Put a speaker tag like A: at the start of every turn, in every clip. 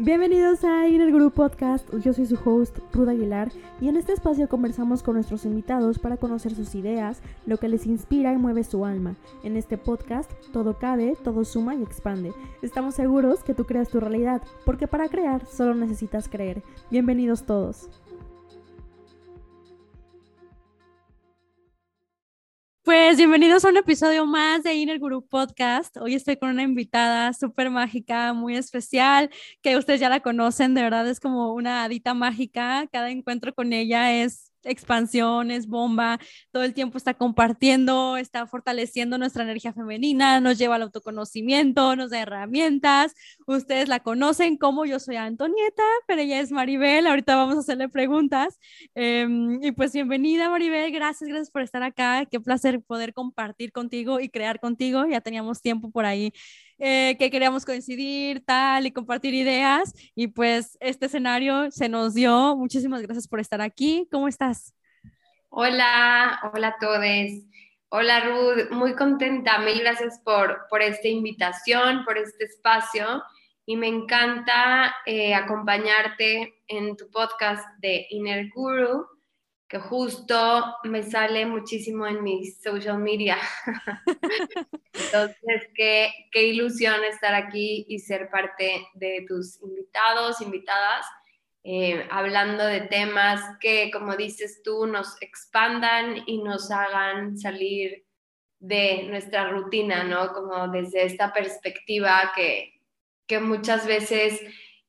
A: Bienvenidos a Inner Guru Podcast, yo soy su host Ruda Aguilar y en este espacio conversamos con nuestros invitados para conocer sus ideas, lo que les inspira y mueve su alma. En este podcast todo cabe, todo suma y expande. Estamos seguros que tú creas tu realidad, porque para crear solo necesitas creer. Bienvenidos todos. Pues bienvenidos a un episodio más de Inner Guru Podcast. Hoy estoy con una invitada súper mágica, muy especial, que ustedes ya la conocen, de verdad es como una hadita mágica. Cada encuentro con ella es expansión, es bomba, todo el tiempo está compartiendo, está fortaleciendo nuestra energía femenina, nos lleva al autoconocimiento, nos da herramientas. Ustedes la conocen como yo soy Antonieta, pero ella es Maribel. Ahorita vamos a hacerle preguntas. Em, y pues bienvenida Maribel, gracias, gracias por estar acá. Qué placer poder compartir contigo y crear contigo. Ya teníamos tiempo por ahí eh, que queríamos coincidir, tal, y compartir ideas. Y pues este escenario se nos dio. Muchísimas gracias por estar aquí. ¿Cómo estás?
B: Hola, hola a todos. Hola Ruth, muy contenta. Mil gracias por, por esta invitación, por este espacio. Y me encanta eh, acompañarte en tu podcast de Inner Guru que justo me sale muchísimo en mis social media. Entonces, qué, qué, ilusión estar aquí y ser parte de tus invitados, invitadas, eh, hablando de temas que, como dices tú, nos expandan y nos hagan salir de nuestra rutina, ¿no? Como desde esta perspectiva que, que muchas veces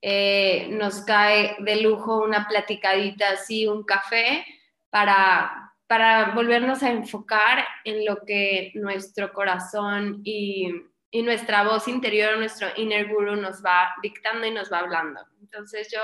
B: eh, nos cae de lujo una platicadita así, un café, para, para volvernos a enfocar en lo que nuestro corazón y, y nuestra voz interior, nuestro inner guru nos va dictando y nos va hablando. Entonces yo,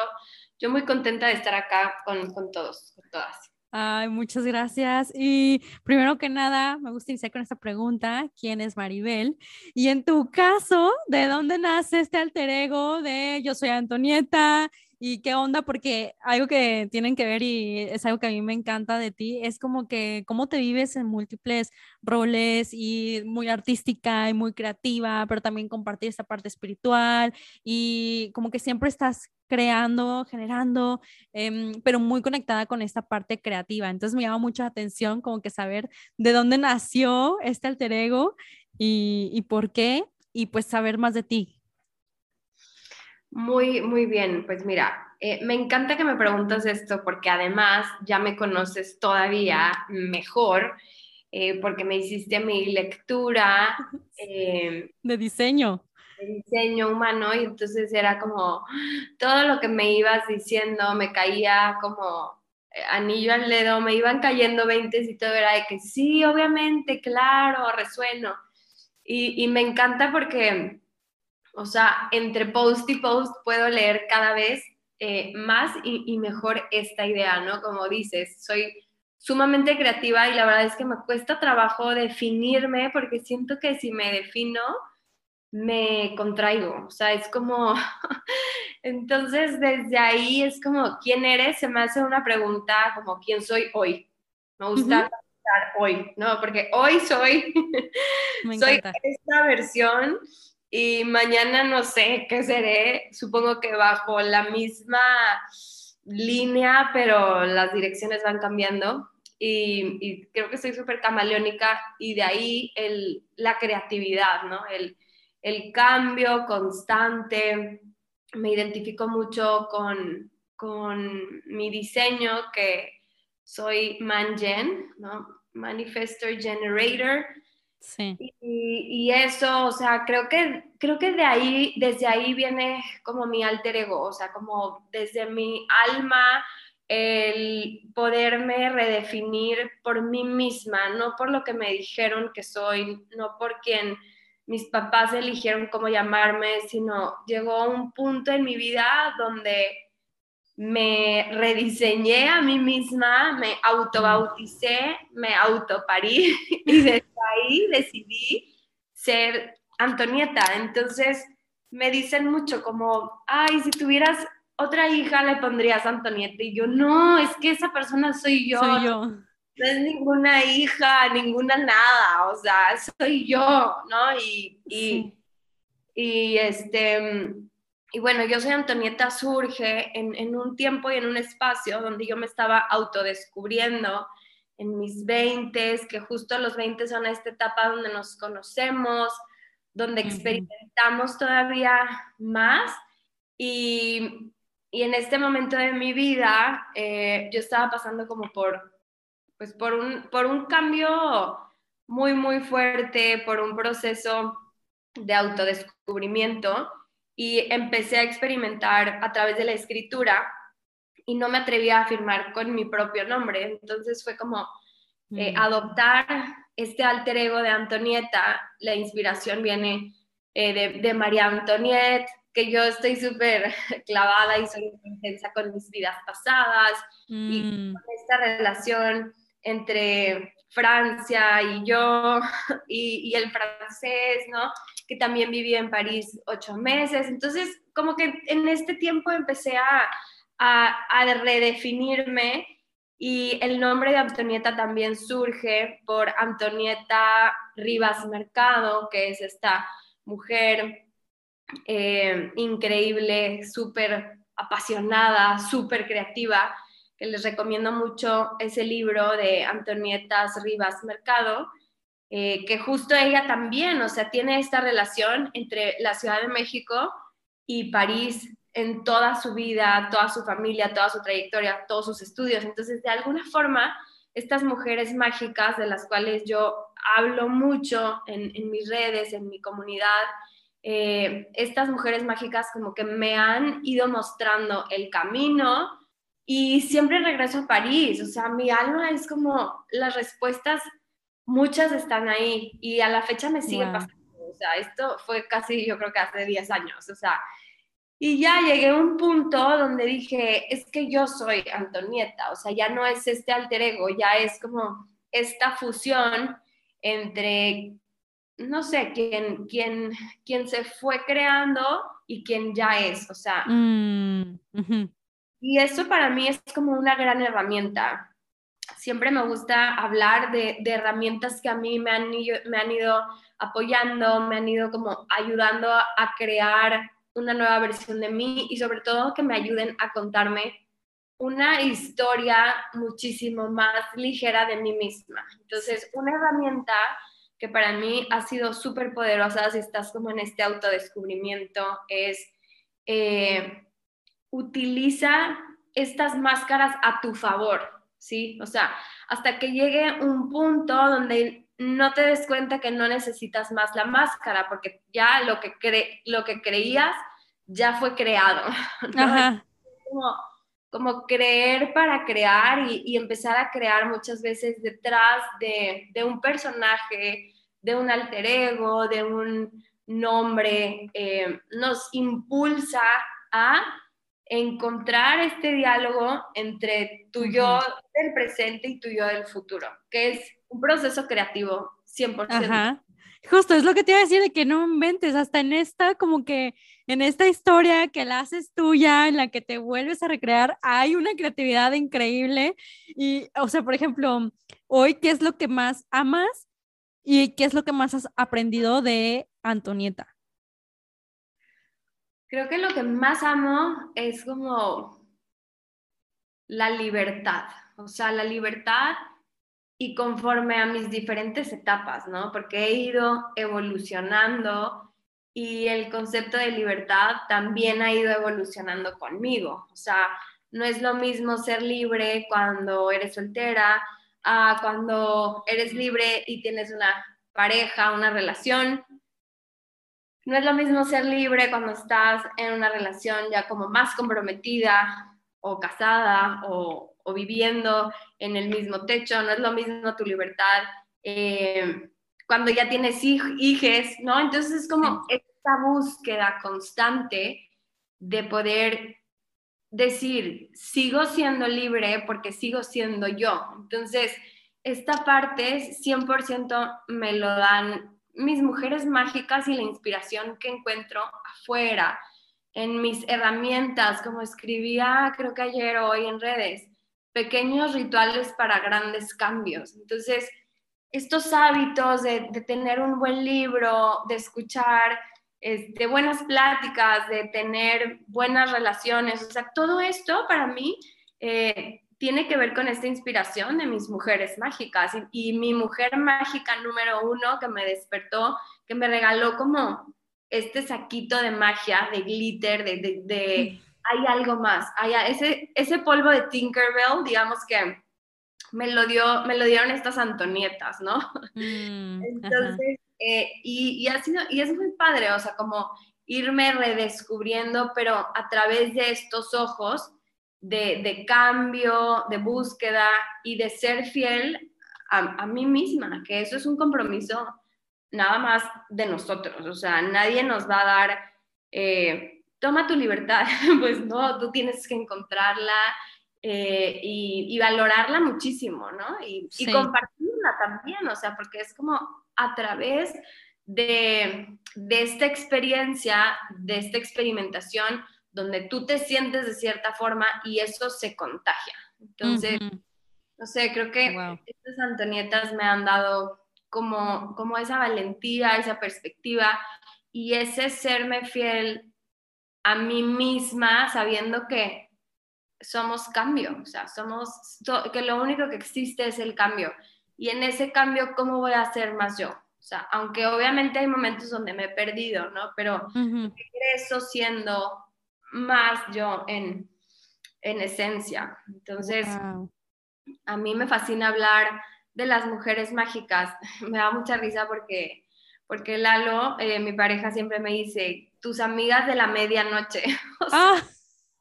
B: yo muy contenta de estar acá con, con todos, con todas.
A: Ay, muchas gracias. Y primero que nada, me gusta iniciar con esta pregunta, ¿quién es Maribel? Y en tu caso, ¿de dónde nace este alter ego de yo soy Antonieta ¿Y qué onda? Porque algo que tienen que ver y es algo que a mí me encanta de ti, es como que cómo te vives en múltiples roles y muy artística y muy creativa, pero también compartir esta parte espiritual y como que siempre estás creando, generando, em, pero muy conectada con esta parte creativa. Entonces me llama mucho la atención como que saber de dónde nació este alter ego y, y por qué y pues saber más de ti.
B: Muy, muy bien. Pues mira, eh, me encanta que me preguntas esto porque además ya me conoces todavía mejor eh, porque me hiciste mi lectura.
A: Eh, de diseño.
B: De diseño humano y entonces era como todo lo que me ibas diciendo me caía como anillo al dedo, me iban cayendo veintes y todo era de que sí, obviamente, claro, resueno. Y, y me encanta porque o sea, entre post y post puedo leer cada vez eh, más y, mejor esta idea, ¿no? Como dices, soy sumamente creativa y la verdad es que me cuesta trabajo definirme porque siento que si me defino, me contraigo. O sea, es como, entonces desde ahí es como, ¿quién eres? Se me hace una pregunta como, ¿quién soy hoy? Me gusta hoy, ¿no? Porque hoy soy, soy esta versión y mañana no sé qué seré, supongo que bajo la misma línea, pero las direcciones van cambiando y, creo que soy súper camaleónica y de ahí el, la creatividad, ¿no? El, el, cambio constante. Me identifico mucho con, con mi diseño, que soy Mangen, ¿no? Manifestor Generator Sí. Y, eso, o sea, creo que, creo que de ahí, desde ahí viene como mi alter ego, o sea, como desde mi alma, el poderme redefinir por mí misma, no por lo que me dijeron que soy, no por quien mis papás eligieron cómo llamarme, sino llegó un punto en mi vida donde me rediseñé a mí misma, me autobauticé, me autoparí y desde ahí decidí ser Antonieta. Entonces me dicen mucho como, ay, si tuvieras otra hija le pondrías Antonieta. Y yo, no, es que esa persona soy yo.
A: Soy yo.
B: No es ninguna hija, ninguna nada, o sea, soy yo, ¿no? Y, y, y este y bueno, yo soy Antonieta surge en, en, un tiempo y en un espacio donde yo me estaba autodescubriendo en mis 20, que justo los 20 son esta etapa donde nos conocemos, donde experimentamos todavía más. Y, y, en este momento de mi vida eh, yo estaba pasando como por, pues por, un, por un cambio muy, muy fuerte, por un proceso de autodescubrimiento y empecé a experimentar a través de la escritura y no me atrevía a firmar con mi propio nombre. Entonces fue como eh, mm. adoptar este alter ego de Antonieta, la inspiración viene eh, de, María Antoniette, que yo estoy súper clavada y soy intensa con mis vidas pasadas y mm. con esta relación entre Francia y yo y, y, el francés, ¿no? Que también viví en París ocho meses. Entonces, como que en este tiempo empecé a, a, a redefinirme y el nombre de Antonieta también surge por Antonieta Rivas Mercado, que es esta mujer eh, increíble, súper apasionada, súper creativa, que les recomiendo mucho ese libro de Antonietas Rivas Mercado, eh, que justo ella también, o sea, tiene esta relación entre la Ciudad de México y París en toda su vida, toda su familia, toda su trayectoria, todos sus estudios. Entonces, de alguna forma, estas mujeres mágicas de las cuales yo hablo mucho en, mis redes, en mi comunidad, eh, estas mujeres mágicas como que me han ido mostrando el camino y siempre regreso a París, o sea, mi alma es como las respuestas, muchas están ahí y a la fecha me sigue pasando, o sea, esto fue casi yo creo que hace 10 años, o sea, y ya llegué a un punto donde dije, es que yo soy Antonieta, o sea, ya no es este alter ego, ya es como esta fusión entre, no sé, quién, quién, quién se fue creando y quién ya es, o sea. Mm, y eso para mí es como una gran herramienta. Siempre me gusta hablar de, herramientas que a mí me han, me han ido apoyando, me han ido como ayudando a crear una nueva versión de mí y sobre todo que me ayuden a contarme una historia muchísimo más ligera de mí misma. Entonces, una herramienta que para mí ha sido súper poderosa si estás como en este autodescubrimiento es eh, utiliza estas máscaras a tu favor, ¿sí? O sea, hasta que llegue un punto donde no te des cuenta que no necesitas más la máscara, porque ya lo que, cre lo que creías ya fue creado. Como, creer para crear y, empezar a crear muchas veces detrás de, de, un personaje, de un alter ego, de un nombre, eh, nos impulsa a encontrar este diálogo entre tu yo del presente y tu yo del futuro, que es un proceso creativo 100%. Ajá.
A: Justo, es lo que te iba a decir de que no inventes, hasta en esta, como que en esta historia que la haces tuya, en la que te vuelves a recrear, hay una creatividad increíble. Y, o sea, por ejemplo, hoy, ¿qué es lo que más amas y qué es lo que más has aprendido de Antonieta?
B: Creo que lo que más amo es como la libertad, o sea, la libertad y conforme a mis diferentes etapas, ¿no? Porque he ido evolucionando y el concepto de libertad también ha ido evolucionando conmigo. O sea, no es lo mismo ser libre cuando eres soltera a cuando eres libre y tienes una pareja, una relación. No es lo mismo ser libre cuando estás en una relación ya como más comprometida o casada o, o viviendo en el mismo techo, no es lo mismo tu libertad eh, cuando ya tienes hijes, ¿no? Entonces es como esta búsqueda constante de poder decir, sigo siendo libre porque sigo siendo yo. Entonces, esta parte 100% me lo dan mis mujeres mágicas y la inspiración que encuentro afuera, en mis herramientas, como escribía creo que ayer o hoy en redes pequeños rituales para grandes cambios. Entonces, estos hábitos de, tener un buen libro, de escuchar este, buenas pláticas, de tener buenas relaciones. O sea, todo esto para mí eh, tiene que ver con esta inspiración de mis mujeres mágicas. Y, mi mujer mágica número uno que me despertó, que me regaló como este saquito de magia, de glitter, de, de, hay algo más. Hay, ese, ese polvo de Tinkerbell, digamos que me lo, dio, me lo dieron estas Antonietas, ¿no? Mm, Entonces, eh, y, y, ha sido, y es muy padre, o sea, como irme redescubriendo, pero a través de estos ojos de, de cambio, de búsqueda y de ser fiel a, a, mí misma, que eso es un compromiso nada más de nosotros, o sea, nadie nos va a dar, eh, toma tu libertad, pues no, tú tienes que encontrarla, eh, y, valorarla muchísimo, ¿no? Y, compartirla también, o sea, porque es como a través de, de, esta experiencia, de esta experimentación, donde tú te sientes de cierta forma y eso se contagia. Entonces, no sé, creo que estas Antonietas me han dado como, como esa valentía, esa perspectiva y ese serme fiel a mí misma, sabiendo que somos cambio, o sea, somos, que lo único que existe es el cambio. Y en ese cambio, ¿cómo voy a ser más yo? O sea, aunque obviamente hay momentos donde me he perdido, ¿no? Pero eso siendo más yo en, en esencia. Entonces, a mí me fascina hablar de las mujeres mágicas. Me da mucha risa porque, porque Lalo, eh, mi pareja, siempre me dice, tus amigas de la medianoche. ah.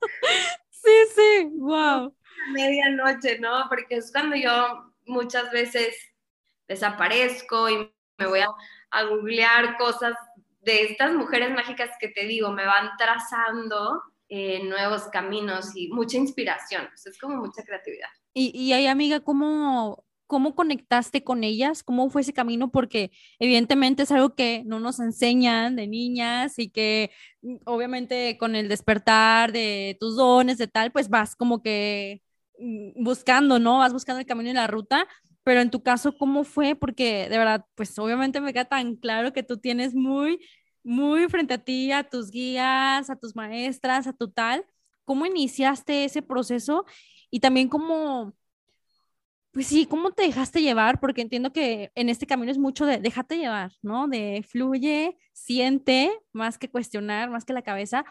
A: Sí, sí, wow.
B: Medianoche, ¿no? Porque es cuando yo muchas veces desaparezco y me voy a, googlear cosas de estas mujeres mágicas que te digo, me van trazando eh, nuevos caminos y mucha inspiración. es como mucha creatividad.
A: Y, y ahí, amiga, ¿cómo, ¿cómo conectaste con ellas? ¿Cómo fue ese camino? Porque evidentemente es algo que no nos enseñan de niñas y que mm, obviamente con el despertar de tus dones, de tal, pues vas como que mm, buscando, ¿no? Vas buscando el camino y la ruta. Pero en tu caso, ¿cómo fue? Porque de verdad, pues obviamente me queda tan claro que tú tienes muy, muy frente a ti, a tus guías, a tus maestras, a tu tal. ¿Cómo iniciaste ese proceso? Y también cómo pues sí, ¿cómo te dejaste llevar? Porque entiendo que en este camino es mucho de déjate llevar, ¿no? De fluye, siente, más que cuestionar, más que la cabeza.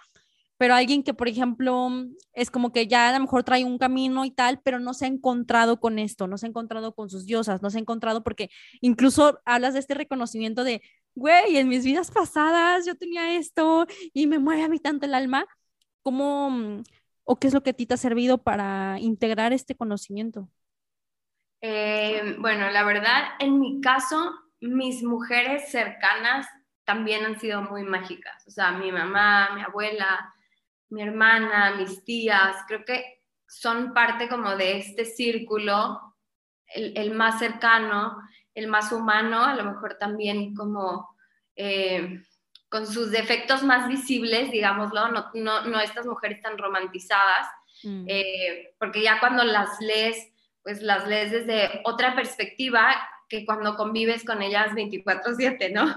A: Pero alguien que, por ejemplo, es como que ya a lo mejor trae un camino y tal, pero no se ha encontrado con esto, no se ha encontrado con sus diosas, no se ha encontrado porque incluso hablas de este reconocimiento de, güey, en mis vidas pasadas yo tenía esto y me mueve a mí tanto el alma. ¿Cómo o qué es lo que a ti te ha servido para integrar este conocimiento?
B: Eh, bueno, la verdad, en mi caso, mis mujeres cercanas también han sido muy mágicas. O sea, mi mamá, mi abuela, mi hermana, mis tías, creo que son parte como de este círculo, el, más cercano, el más humano, a lo mejor también como eh, con sus defectos más visibles, digámoslo, no, no, estas mujeres tan romantizadas, mm. eh, porque ya cuando las lees pues las lees desde otra perspectiva que cuando convives con ellas 24/7, ¿no?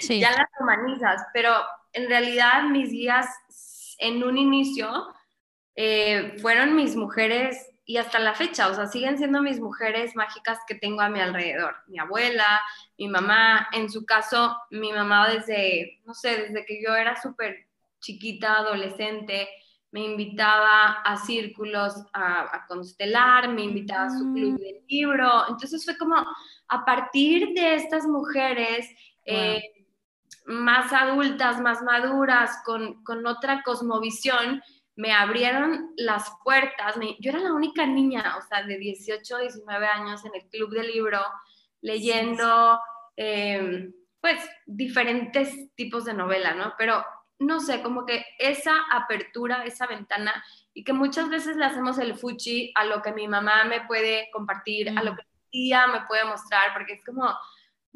B: Sí. ya las humanizas, pero en realidad mis guías en un inicio eh, fueron mis mujeres y hasta la fecha, o sea, siguen siendo mis mujeres mágicas que tengo a mi alrededor. Mi abuela, mi mamá, en su caso, mi mamá desde, no sé, desde que yo era súper chiquita, adolescente, me invitaba a círculos a, constelar, me invitaba a su club mm. de libro. Entonces fue como a partir de estas mujeres eh, más adultas, más maduras, con, con, otra cosmovisión, me abrieron las puertas. yo era la única niña, o sea, de 18, 19 años en el club de libro, leyendo, em, pues, diferentes tipos de novela, ¿no? Pero no sé, como que esa apertura, esa ventana, y que muchas veces le hacemos el fuchi a lo que mi mamá me puede compartir, a lo que mi tía me puede mostrar, porque es como,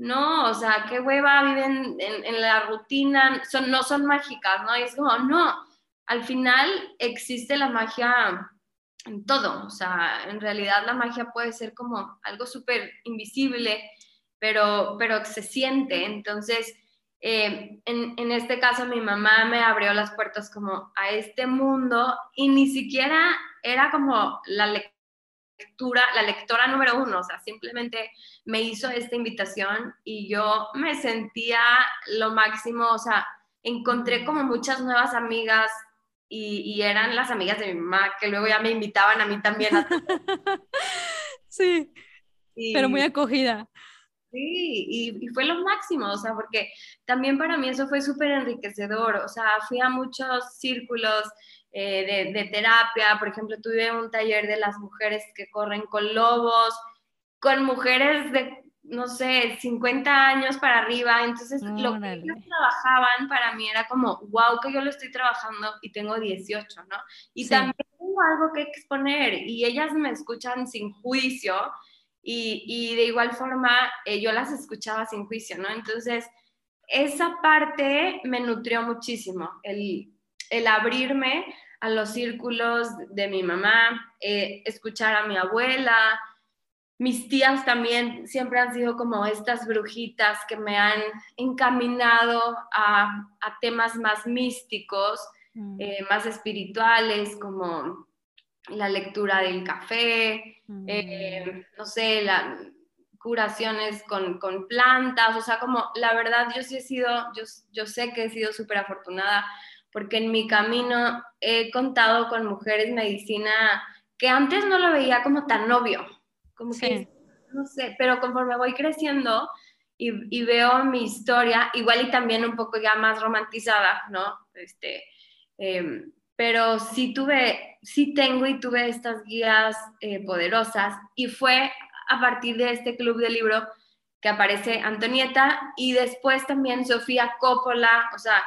B: no, o sea, qué hueva, viven en, la rutina, son, no son mágicas, ¿no? Y es como, no, al final existe la magia en todo, o sea, en realidad la magia puede ser como algo súper invisible, pero, pero se siente, entonces eh, en, en, este caso mi mamá me abrió las puertas como a este mundo y ni siquiera era como la lectura, la lectora número uno, o sea, simplemente me hizo esta invitación y yo me sentía lo máximo, o sea, encontré como muchas nuevas amigas y, y eran las amigas de mi mamá que luego ya me invitaban a mí también. A...
A: sí, pero muy acogida.
B: Sí, y, fue lo máximo, o sea, porque también para mí eso fue súper enriquecedor, o sea, fui a muchos círculos eh, de, de, terapia, por ejemplo, tuve un taller de las mujeres que corren con lobos, con mujeres de, no sé, 50 años para arriba, entonces lo que ellos trabajaban para mí era como, wow, que yo lo estoy trabajando y tengo 18, ¿no? Y también tengo algo que exponer y ellas me escuchan sin juicio y, de igual forma eh, yo las escuchaba sin juicio, ¿no? Entonces, esa parte me nutrió muchísimo, el, el abrirme a los círculos de mi mamá, eh, escuchar a mi abuela, mis tías también siempre han sido como estas brujitas que me han encaminado a, a temas más místicos, mm. eh, más espirituales, como la lectura del café, eh, mm. no sé, la, curaciones con, con, plantas, o sea, como la verdad yo sí he sido, yo, yo sé que he sido súper afortunada porque en mi camino he contado con mujeres medicina que antes no lo veía como tan obvio, como que, no sé, pero conforme voy creciendo y, y, veo mi historia, igual y también un poco ya más romantizada, ¿no? Este, eh, pero sí tuve, sí tengo y tuve estas guías eh, poderosas y fue a partir de este club de libro que aparece Antonieta y después también Sofía Coppola, o sea,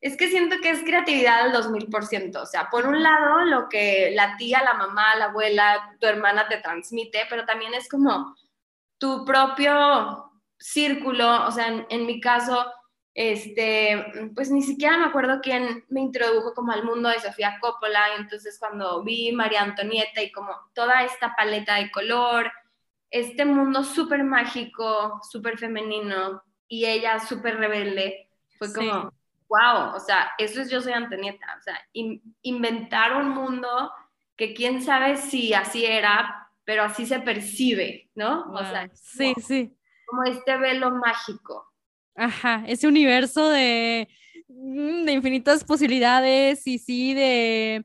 B: es que siento que es creatividad al 2000%, o sea, por un lado lo que la tía, la mamá, la abuela, tu hermana te transmite, pero también es como tu propio círculo, o sea, en, en mi caso, este, pues ni siquiera me acuerdo quién me introdujo como al mundo de Sofía Coppola, y entonces cuando vi María Antonieta y como toda esta paleta de color, este mundo súper mágico, súper femenino, y ella súper rebelde, fue como, wow, o sea, eso es Yo Soy Antonieta, o sea, inventar un mundo que quién sabe si así era, pero así se percibe, ¿no? O sea,
A: sí, sí.
B: Como este velo mágico.
A: Ajá, ese universo de, mm, de infinitas posibilidades y sí, de,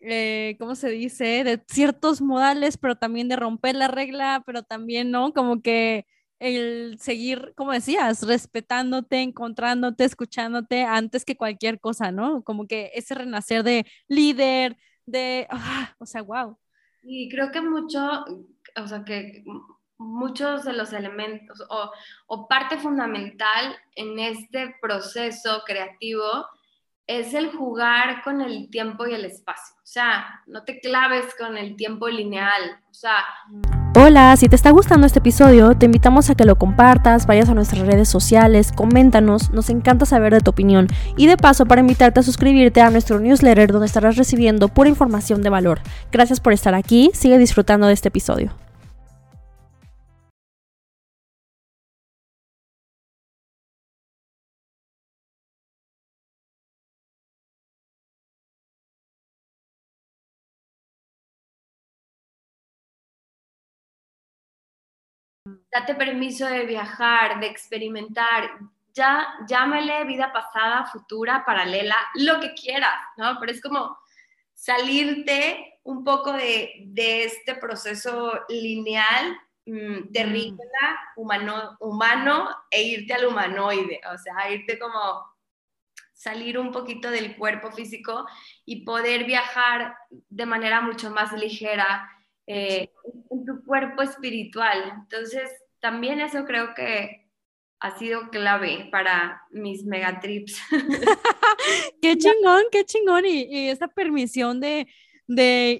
A: eh, ¿cómo se dice? De ciertos modales, pero también de romper la regla, pero también, ¿no? Como que el seguir, como decías, respetándote, encontrándote, escuchándote antes que cualquier cosa, ¿no? Como que ese renacer de líder, de, ah, o sea, wow.
B: Y creo que mucho, o sea, que muchos de los elementos o, o, parte fundamental en este proceso creativo es el jugar con el tiempo y el espacio. O sea, no te claves con el tiempo lineal. O sea...
A: Hola, si te está gustando este episodio, te invitamos a que lo compartas, vayas a nuestras redes sociales, coméntanos, nos encanta saber de tu opinión y de paso para invitarte a suscribirte a nuestro newsletter donde estarás recibiendo pura información de valor. Gracias por estar aquí, sigue disfrutando de este episodio.
B: Date permiso de viajar, de experimentar, ya llámale vida pasada, futura, paralela, lo que quieras, ¿no? Pero es como salirte un poco de, este proceso lineal, mm, terrícola, humano, humano, e irte al humanoide, o sea, irte como salir un poquito del cuerpo físico y poder viajar de manera mucho más ligera eh, en tu cuerpo espiritual. Entonces, también eso creo que ha sido clave para mis megatrips.
A: qué chingón, qué chingón. Y, esta permisión de,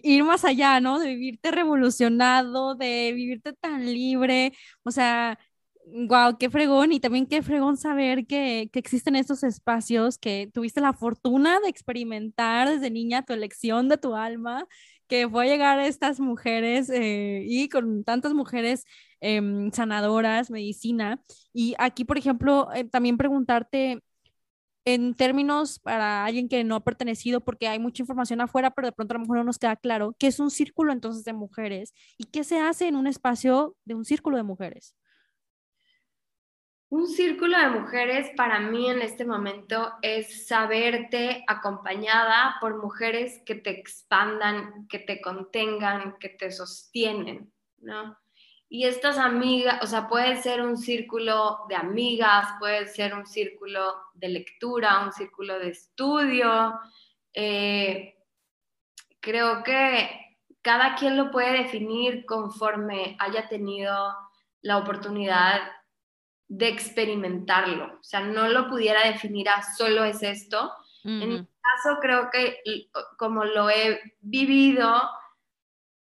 A: ir más allá, ¿no? De vivirte revolucionado, de vivirte tan libre. O sea, wow, qué fregón. Y también qué fregón saber que, que, existen estos espacios que tuviste la fortuna de experimentar desde niña tu elección de tu alma, que fue a llegar a estas mujeres eh, y con tantas mujeres Em, sanadoras, medicina. Y aquí, por ejemplo, eh, también preguntarte en términos para alguien que no ha pertenecido, porque hay mucha información afuera, pero de pronto a lo mejor no nos queda claro qué es un círculo entonces de mujeres y qué se hace en un espacio de un círculo de mujeres.
B: Un círculo de mujeres para mí en este momento es saberte acompañada por mujeres que te expandan, que te contengan, que te sostienen, ¿no? Y estas amigas, o sea, puede ser un círculo de amigas, puede ser un círculo de lectura, un círculo de estudio. Eh, creo que cada quien lo puede definir conforme haya tenido la oportunidad de experimentarlo. O sea, no lo pudiera definir a solo es esto. En mi caso, creo que como lo he vivido,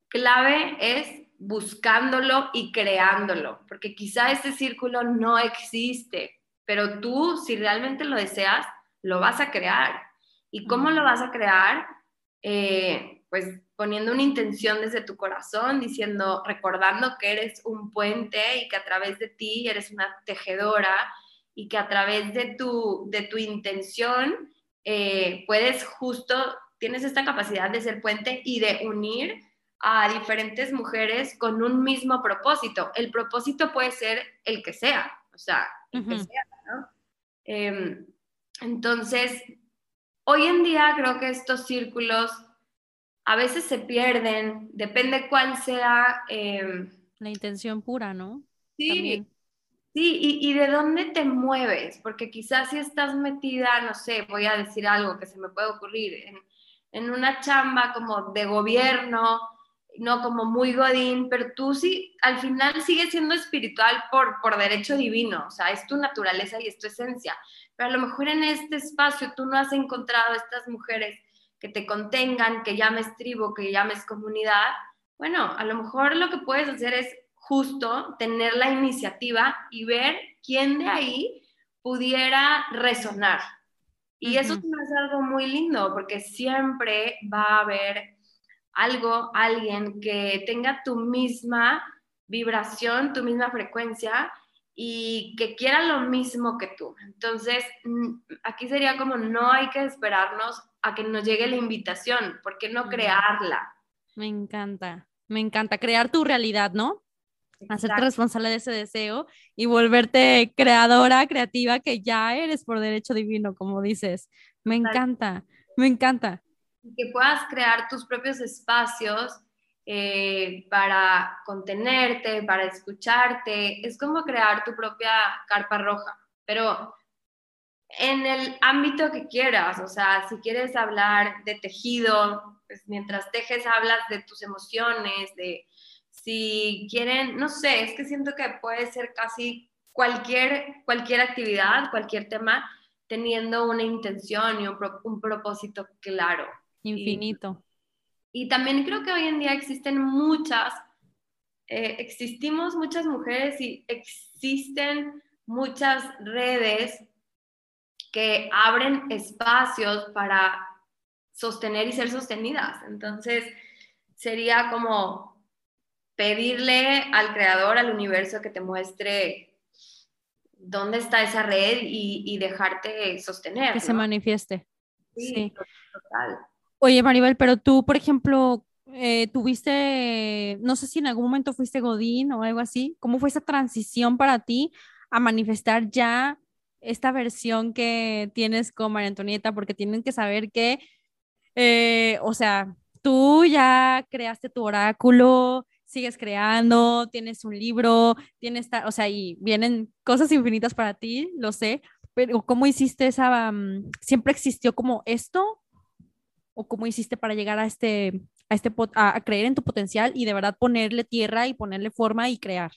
B: clave es buscándolo y creándolo, porque quizá ese círculo no existe, pero tú, si realmente lo deseas, lo vas a crear. ¿Y cómo lo vas a crear? Eh, pues poniendo una intención desde tu corazón, diciendo, recordando que eres un puente y que a través de ti eres una tejedora y que a través de tu, de tu intención eh, puedes justo, tienes esta capacidad de ser puente y de unir a diferentes mujeres con un mismo propósito. El propósito puede ser el que sea, o sea, el que sea, ¿no? Em, entonces, hoy en día creo que estos círculos a veces se pierden, depende cuál sea... Em,
A: La intención pura, ¿no?
B: Sí. Sí, y, y, de dónde te mueves, porque quizás si estás metida, no sé, voy a decir algo que se me puede ocurrir, en, en una chamba como de gobierno, no como muy godín, pero tú sí, al final sigues siendo espiritual por, por derecho divino, o sea, es tu naturaleza y es tu esencia. Pero a lo mejor en este espacio tú no has encontrado estas mujeres que te contengan, que llames tribu, que llames comunidad. Bueno, a lo mejor lo que puedes hacer es justo tener la iniciativa y ver quién de ahí pudiera resonar. Y eso es algo muy lindo, porque siempre va a haber algo, alguien que tenga tu misma vibración, tu misma frecuencia y que quiera lo mismo que tú. Entonces, aquí sería como no hay que esperarnos a que nos llegue la invitación, ¿por qué no crearla?
A: Me encanta, me encanta crear tu realidad, ¿no? Hacerte responsable de ese deseo y volverte creadora, creativa, que ya eres por derecho divino, como dices. Me encanta, me encanta
B: que puedas crear tus propios espacios eh, para contenerte, para escucharte. Es como crear tu propia carpa roja, pero en el ámbito que quieras, o sea, si quieres hablar de tejido, pues mientras tejes hablas de tus emociones, de si quieren, no sé, es que siento que puede ser casi cualquier, cualquier actividad, cualquier tema, teniendo una intención y un, un propósito claro.
A: Infinito.
B: Y, también creo que hoy en día existen muchas, eh, existimos muchas mujeres y existen muchas redes que abren espacios para sostener y ser sostenidas. Entonces, sería como pedirle al creador, al universo, que te muestre dónde está esa red y, dejarte sostener.
A: Que se manifieste. Sí, total. Oye, Maribel, pero tú, por ejemplo, eh, tuviste, no sé si en algún momento fuiste Godín o algo así, ¿cómo fue esa transición para ti a manifestar ya esta versión que tienes con María Antonieta? Porque tienen que saber que, eh, o sea, tú ya creaste tu oráculo, sigues creando, tienes un libro, tienes, o sea, y vienen cosas infinitas para ti, lo sé, pero ¿cómo hiciste esa, mm, siempre existió como esto o cómo hiciste para llegar a este, a este, a, creer en tu potencial y de verdad ponerle tierra y ponerle forma y crear?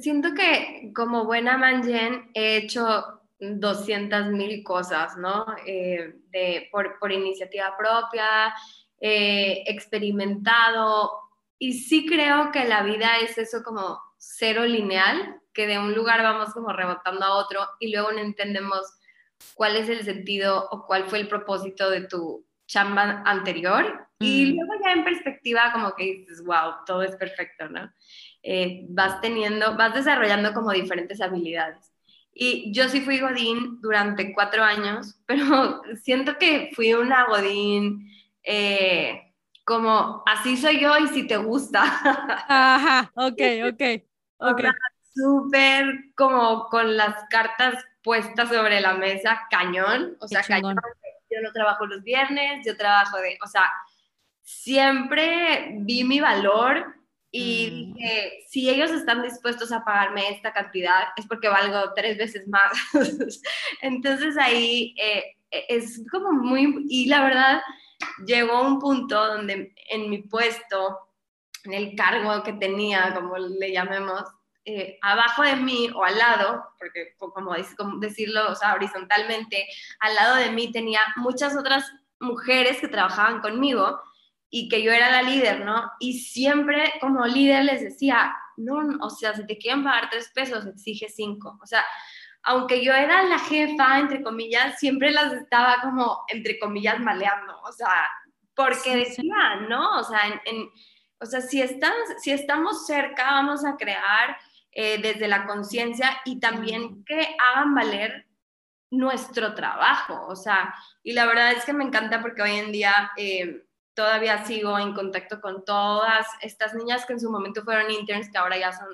B: Siento que como buena manjen he hecho 200 mil cosas, ¿no? Eh, de, por, por, iniciativa propia, eh, experimentado y sí creo que la vida es eso como cero lineal, que de un lugar vamos como rebotando a otro y luego no entendemos cuál es el sentido o cuál fue el propósito de tu chamba anterior y mm. luego ya en perspectiva como que dices, wow, todo es perfecto, ¿no? Eh, vas teniendo, vas desarrollando como diferentes habilidades. Y yo sí fui Godín durante cuatro años, pero siento que fui una Godín eh, como así soy yo y si te gusta.
A: Ajá, ok, ok. okay.
B: Súper como con las cartas puestas sobre la mesa, cañón. O sea, cañón. Yo no trabajo los viernes, yo trabajo de, o sea, siempre vi mi valor y mm. dije, si ellos están dispuestos a pagarme esta cantidad, es porque valgo tres veces más. Entonces ahí eh, es como muy, y la verdad, llegó un punto donde en mi puesto, en el cargo que tenía, como le llamemos, eh, abajo de mí o al lado, porque como, como decirlo, o sea, horizontalmente, al lado de mí tenía muchas otras mujeres que trabajaban conmigo y que yo era la líder, ¿no? Y siempre como líder les decía, no, o sea, si te quieren pagar tres pesos, exige cinco. O sea, aunque yo era la jefa, entre comillas, siempre las estaba como, entre comillas, maleando. O sea, porque decía, ¿no? O sea, en, o sea si, están, si estamos cerca, vamos a crear eh, desde la conciencia y también que hagan valer nuestro trabajo. O sea, y la verdad es que me encanta porque hoy en día... Eh, todavía sigo en contacto con todas estas niñas que en su momento fueron interns, que ahora ya son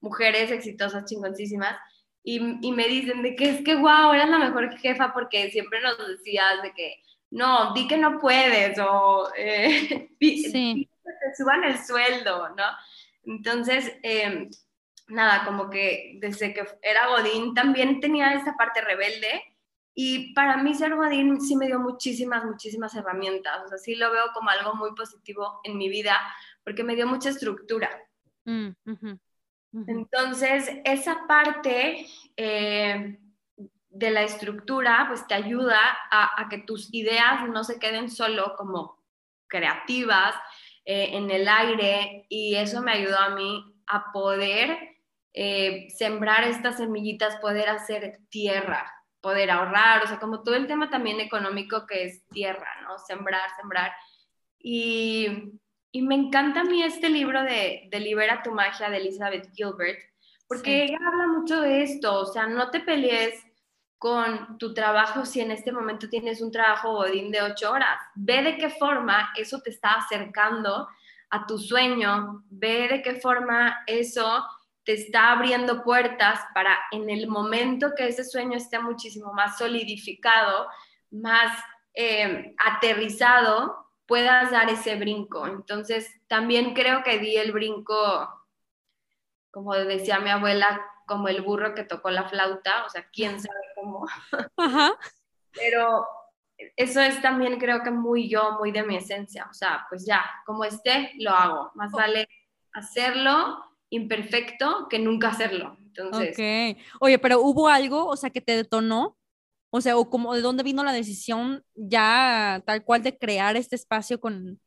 B: mujeres exitosas, chingoncísimas, y, y me dicen de que es que, wow, eras la mejor jefa porque siempre nos decías de que, no, di que no puedes, o eh, sí. que te suban el sueldo, ¿no? Entonces, em, nada, como que desde que era Godín también tenía esa parte rebelde, y para mí ser Godín sí me dio muchísimas, muchísimas herramientas. O sea, sí lo veo como algo muy positivo en mi vida porque me dio mucha estructura. Mm, Entonces, esa parte eh, de la estructura, pues te ayuda a, que tus ideas no se queden solo como creativas eh, en el aire y eso me ayudó a mí a poder eh, sembrar estas semillitas, poder hacer tierra, poder ahorrar, o sea, como todo el tema también económico que es tierra, ¿no? Sembrar, sembrar. Y, y me encanta a mí este libro de, de, Libera tu magia de Elizabeth Gilbert, porque ella habla mucho de esto, o sea, no te pelees con tu trabajo si en este momento tienes un trabajo de ocho horas. Ve de qué forma eso te está acercando a tu sueño, ve de qué forma eso te está abriendo puertas para en el momento que ese sueño esté muchísimo más solidificado, más eh, aterrizado, puedas dar ese brinco. Entonces, también creo que di el brinco, como decía mi abuela, como el burro que tocó la flauta, o sea, quién sabe cómo. Pero eso es también creo que muy yo, muy de mi esencia, o sea, pues ya, como esté, lo hago. Más vale hacerlo imperfecto que nunca hacerlo. Entonces.
A: Ok. Oye, pero hubo algo, o sea, que te detonó. O sea, o como de dónde vino la decisión ya tal cual de crear este espacio con.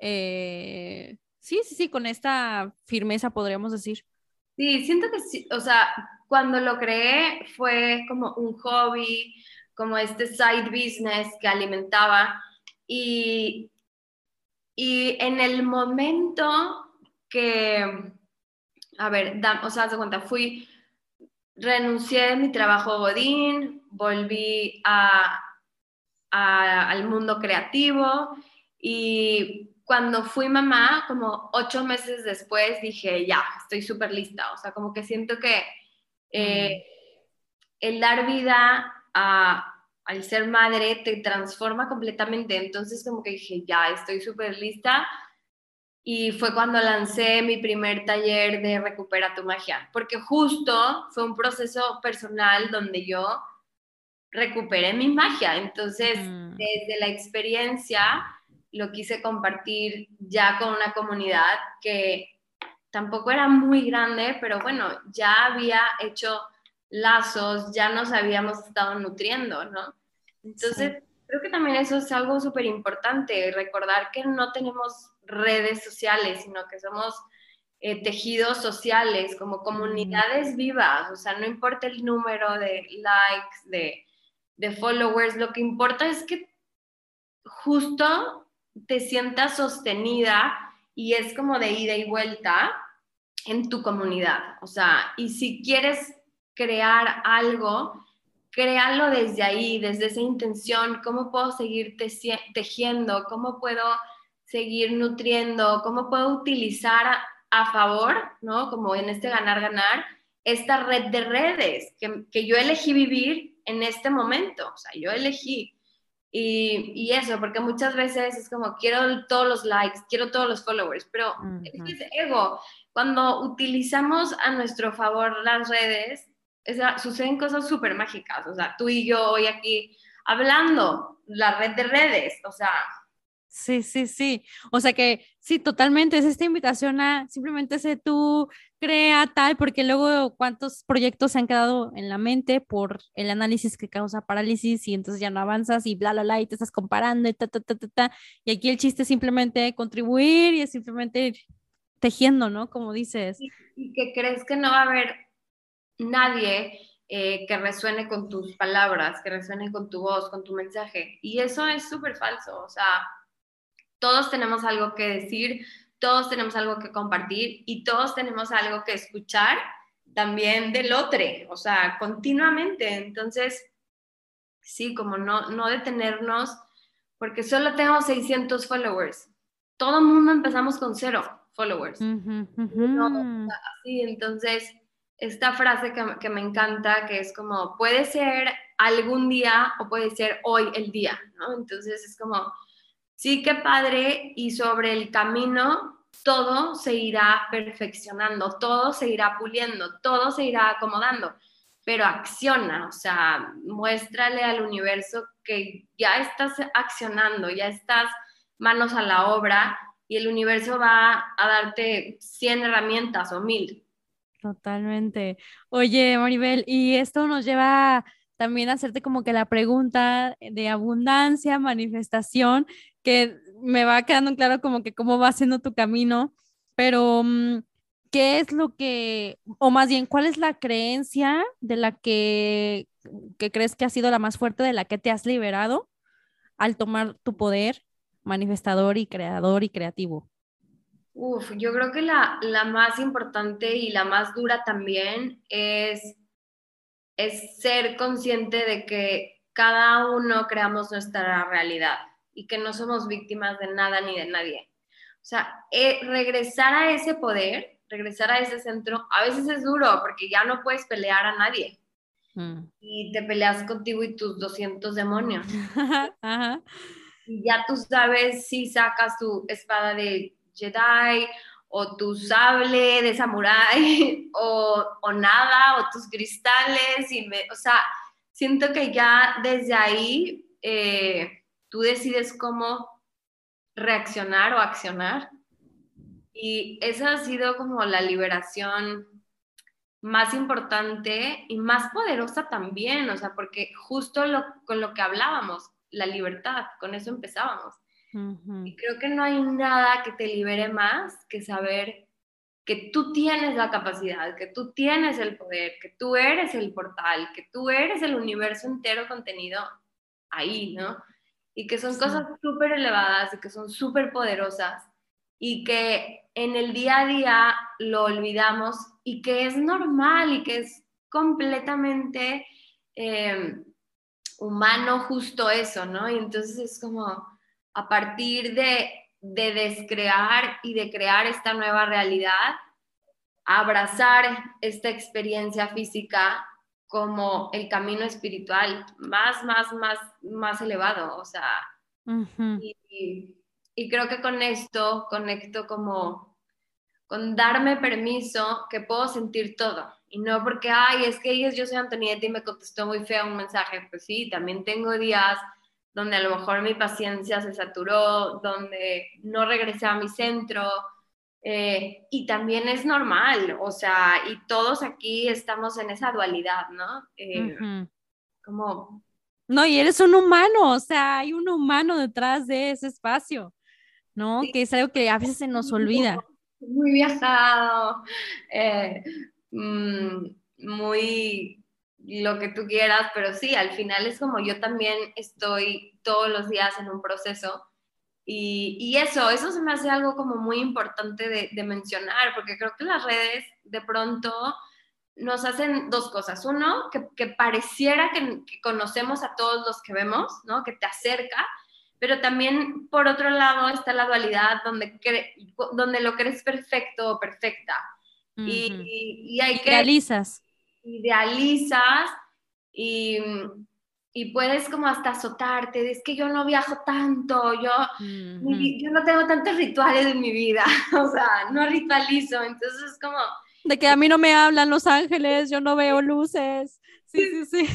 A: Eh, sí, sí, sí, con esta firmeza, podríamos decir.
B: Sí, siento que sí, o sea, cuando lo creé fue como un hobby, como este side business que alimentaba y, y en el momento que, a ver, o sea, de cuenta, fui, renuncié de mi trabajo Godín, volví a, al mundo creativo y cuando fui mamá, como ocho meses después, dije, ya, estoy súper lista. O sea, como que siento que eh, el dar vida al ser madre te transforma completamente. Entonces, como que dije, ya, estoy súper lista y fue cuando lancé mi primer taller de Recupera tu magia, porque justo fue un proceso personal donde yo recuperé mi magia, entonces mm. desde la experiencia lo quise compartir ya con una comunidad que tampoco era muy grande, pero bueno, ya había hecho lazos, ya nos habíamos estado nutriendo, ¿no? Entonces, creo que también eso es algo súper importante, recordar que no tenemos redes sociales, sino que somos eh, tejidos sociales, como comunidades vivas, o sea, no importa el número de likes, de, de followers, lo que importa es que justo te sientas sostenida y es como de ida y vuelta en tu comunidad, o sea, y si quieres crear algo, créalo desde ahí, desde esa intención, cómo puedo seguir tejiendo, cómo puedo seguir nutriendo, cómo puedo utilizar a, favor, ¿no? Como en este ganar-ganar, esta red de redes que, que, yo elegí vivir en este momento, o sea, yo elegí. Y, y, eso, porque muchas veces es como, quiero todos los likes, quiero todos los followers, pero es ego. Cuando utilizamos a nuestro favor las redes, suceden cosas súper mágicas. O sea, tú y yo hoy aquí hablando, la red de redes, o sea,
A: Sí, sí, sí. O sea que sí, totalmente. Es esta invitación a simplemente sé tú, crea tal, porque luego cuántos proyectos se han quedado en la mente por el análisis que causa parálisis y entonces ya no avanzas y bla, bla, bla, y te estás comparando y ta, ta, ta, ta, ta. Y aquí el chiste es simplemente contribuir y es simplemente tejiendo, ¿no? Como dices.
B: Y, que crees que no va a haber nadie eh, que resuene con tus palabras, que resuene con tu voz, con tu mensaje. Y eso es súper falso. O sea, todos tenemos algo que decir, todos tenemos algo que compartir y todos tenemos algo que escuchar también del otro, o sea, continuamente. Entonces, sí, como no, no detenernos, porque solo tengo 600 followers. Todo el mundo empezamos con cero followers. así, entonces, esta frase que, que, me encanta, que es como, puede ser algún día o puede ser hoy el día, ¿no? Entonces es como, Sí, qué padre. Y sobre el camino, todo se irá perfeccionando, todo se irá puliendo, todo se irá acomodando, pero acciona, o sea, muéstrale al universo que ya estás accionando, ya estás manos a la obra y el universo va a darte 100 herramientas o mil.
A: Totalmente. Oye, Maribel, y esto nos lleva también hacerte como que la pregunta de abundancia, manifestación, que me va quedando claro como que cómo va siendo tu camino, pero mm, ¿qué es lo que, o más bien, cuál es la creencia de la que, que crees que ha sido la más fuerte, de la que te has liberado al tomar tu poder manifestador y creador y creativo?
B: Uf, yo creo que la, la más importante y la más dura también es, es ser consciente de que cada uno creamos nuestra realidad y que no somos víctimas de nada ni de nadie. O sea, eh, regresar a ese poder, regresar a ese centro, a veces es duro porque ya no puedes pelear a nadie. Mm. Y te peleas contigo y tus 200 demonios. Y ya tú sabes si sacas tu espada de Jedi o tu sable de samurái o, o nada, o tus cristales. Y me, o sea, siento que ya desde ahí eh, tú decides cómo reaccionar o accionar. Y esa ha sido como la liberación más importante y más poderosa también, o sea, porque justo con lo que hablábamos, la libertad, con eso empezábamos. Y creo que no hay nada que te libere más que saber que tú tienes la capacidad, que tú tienes el poder, que tú eres el portal, que tú eres el universo entero contenido ahí, ¿no? y que son cosas súper elevadas y que son súper poderosas y que en el día a día lo olvidamos y que es normal y que es completamente em, humano justo eso, ¿no? Y entonces es como a partir de, de descrear y de crear esta nueva realidad, abrazar esta experiencia física como el camino espiritual más, más, más, más elevado, o sea, y, creo que con esto conecto como con darme permiso que puedo sentir todo, y no porque, ay, es que yo soy Antonieta y me contestó muy feo un mensaje, pues sí, también tengo días donde a lo mejor mi paciencia se saturó, donde no regresé a mi centro, eh, y también es normal, o sea, y todos aquí estamos en esa dualidad, ¿no? Eh, como...
A: No, y eres un humano, o sea, hay un humano detrás de ese espacio, ¿no? Que es algo que a veces se nos olvida.
B: Muy viajado, eh, mm, muy lo que tú quieras, pero sí, al final es como yo también estoy todos los días en un proceso y, eso, eso se me hace algo como muy importante de, mencionar, porque creo que las redes de pronto nos hacen dos cosas. Uno, que, pareciera que, conocemos a todos los que vemos, ¿no? Que te acerca, pero también por otro lado está la dualidad donde, donde lo crees perfecto o perfecta. y, hay que...
A: Idealizas.
B: Idealizas y, y, puedes como hasta azotarte, es que yo no viajo tanto, yo, yo no tengo tantos rituales en mi vida, o sea, no ritualizo, entonces es como
A: de que a mí no me hablan los ángeles, yo no veo luces. Sí, sí, sí.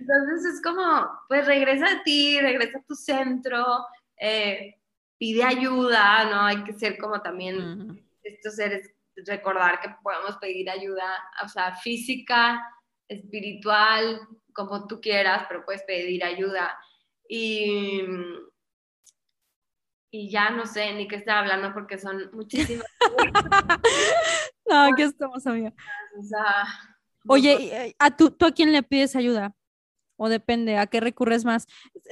B: Entonces es como, pues regresa a ti, regresa a tu centro, eh, pide ayuda, ¿no? Hay que ser como también estos seres, recordar que podemos pedir ayuda, o sea, física, espiritual, como tú quieras, pero puedes pedir ayuda. Y, y ya no sé ni qué estar hablando porque son muchísimas.
A: no, aquí estamos, amiga. Oye, eh, ¿a tú, tú a quién le pides ayuda? O depende, ¿a qué recurres más?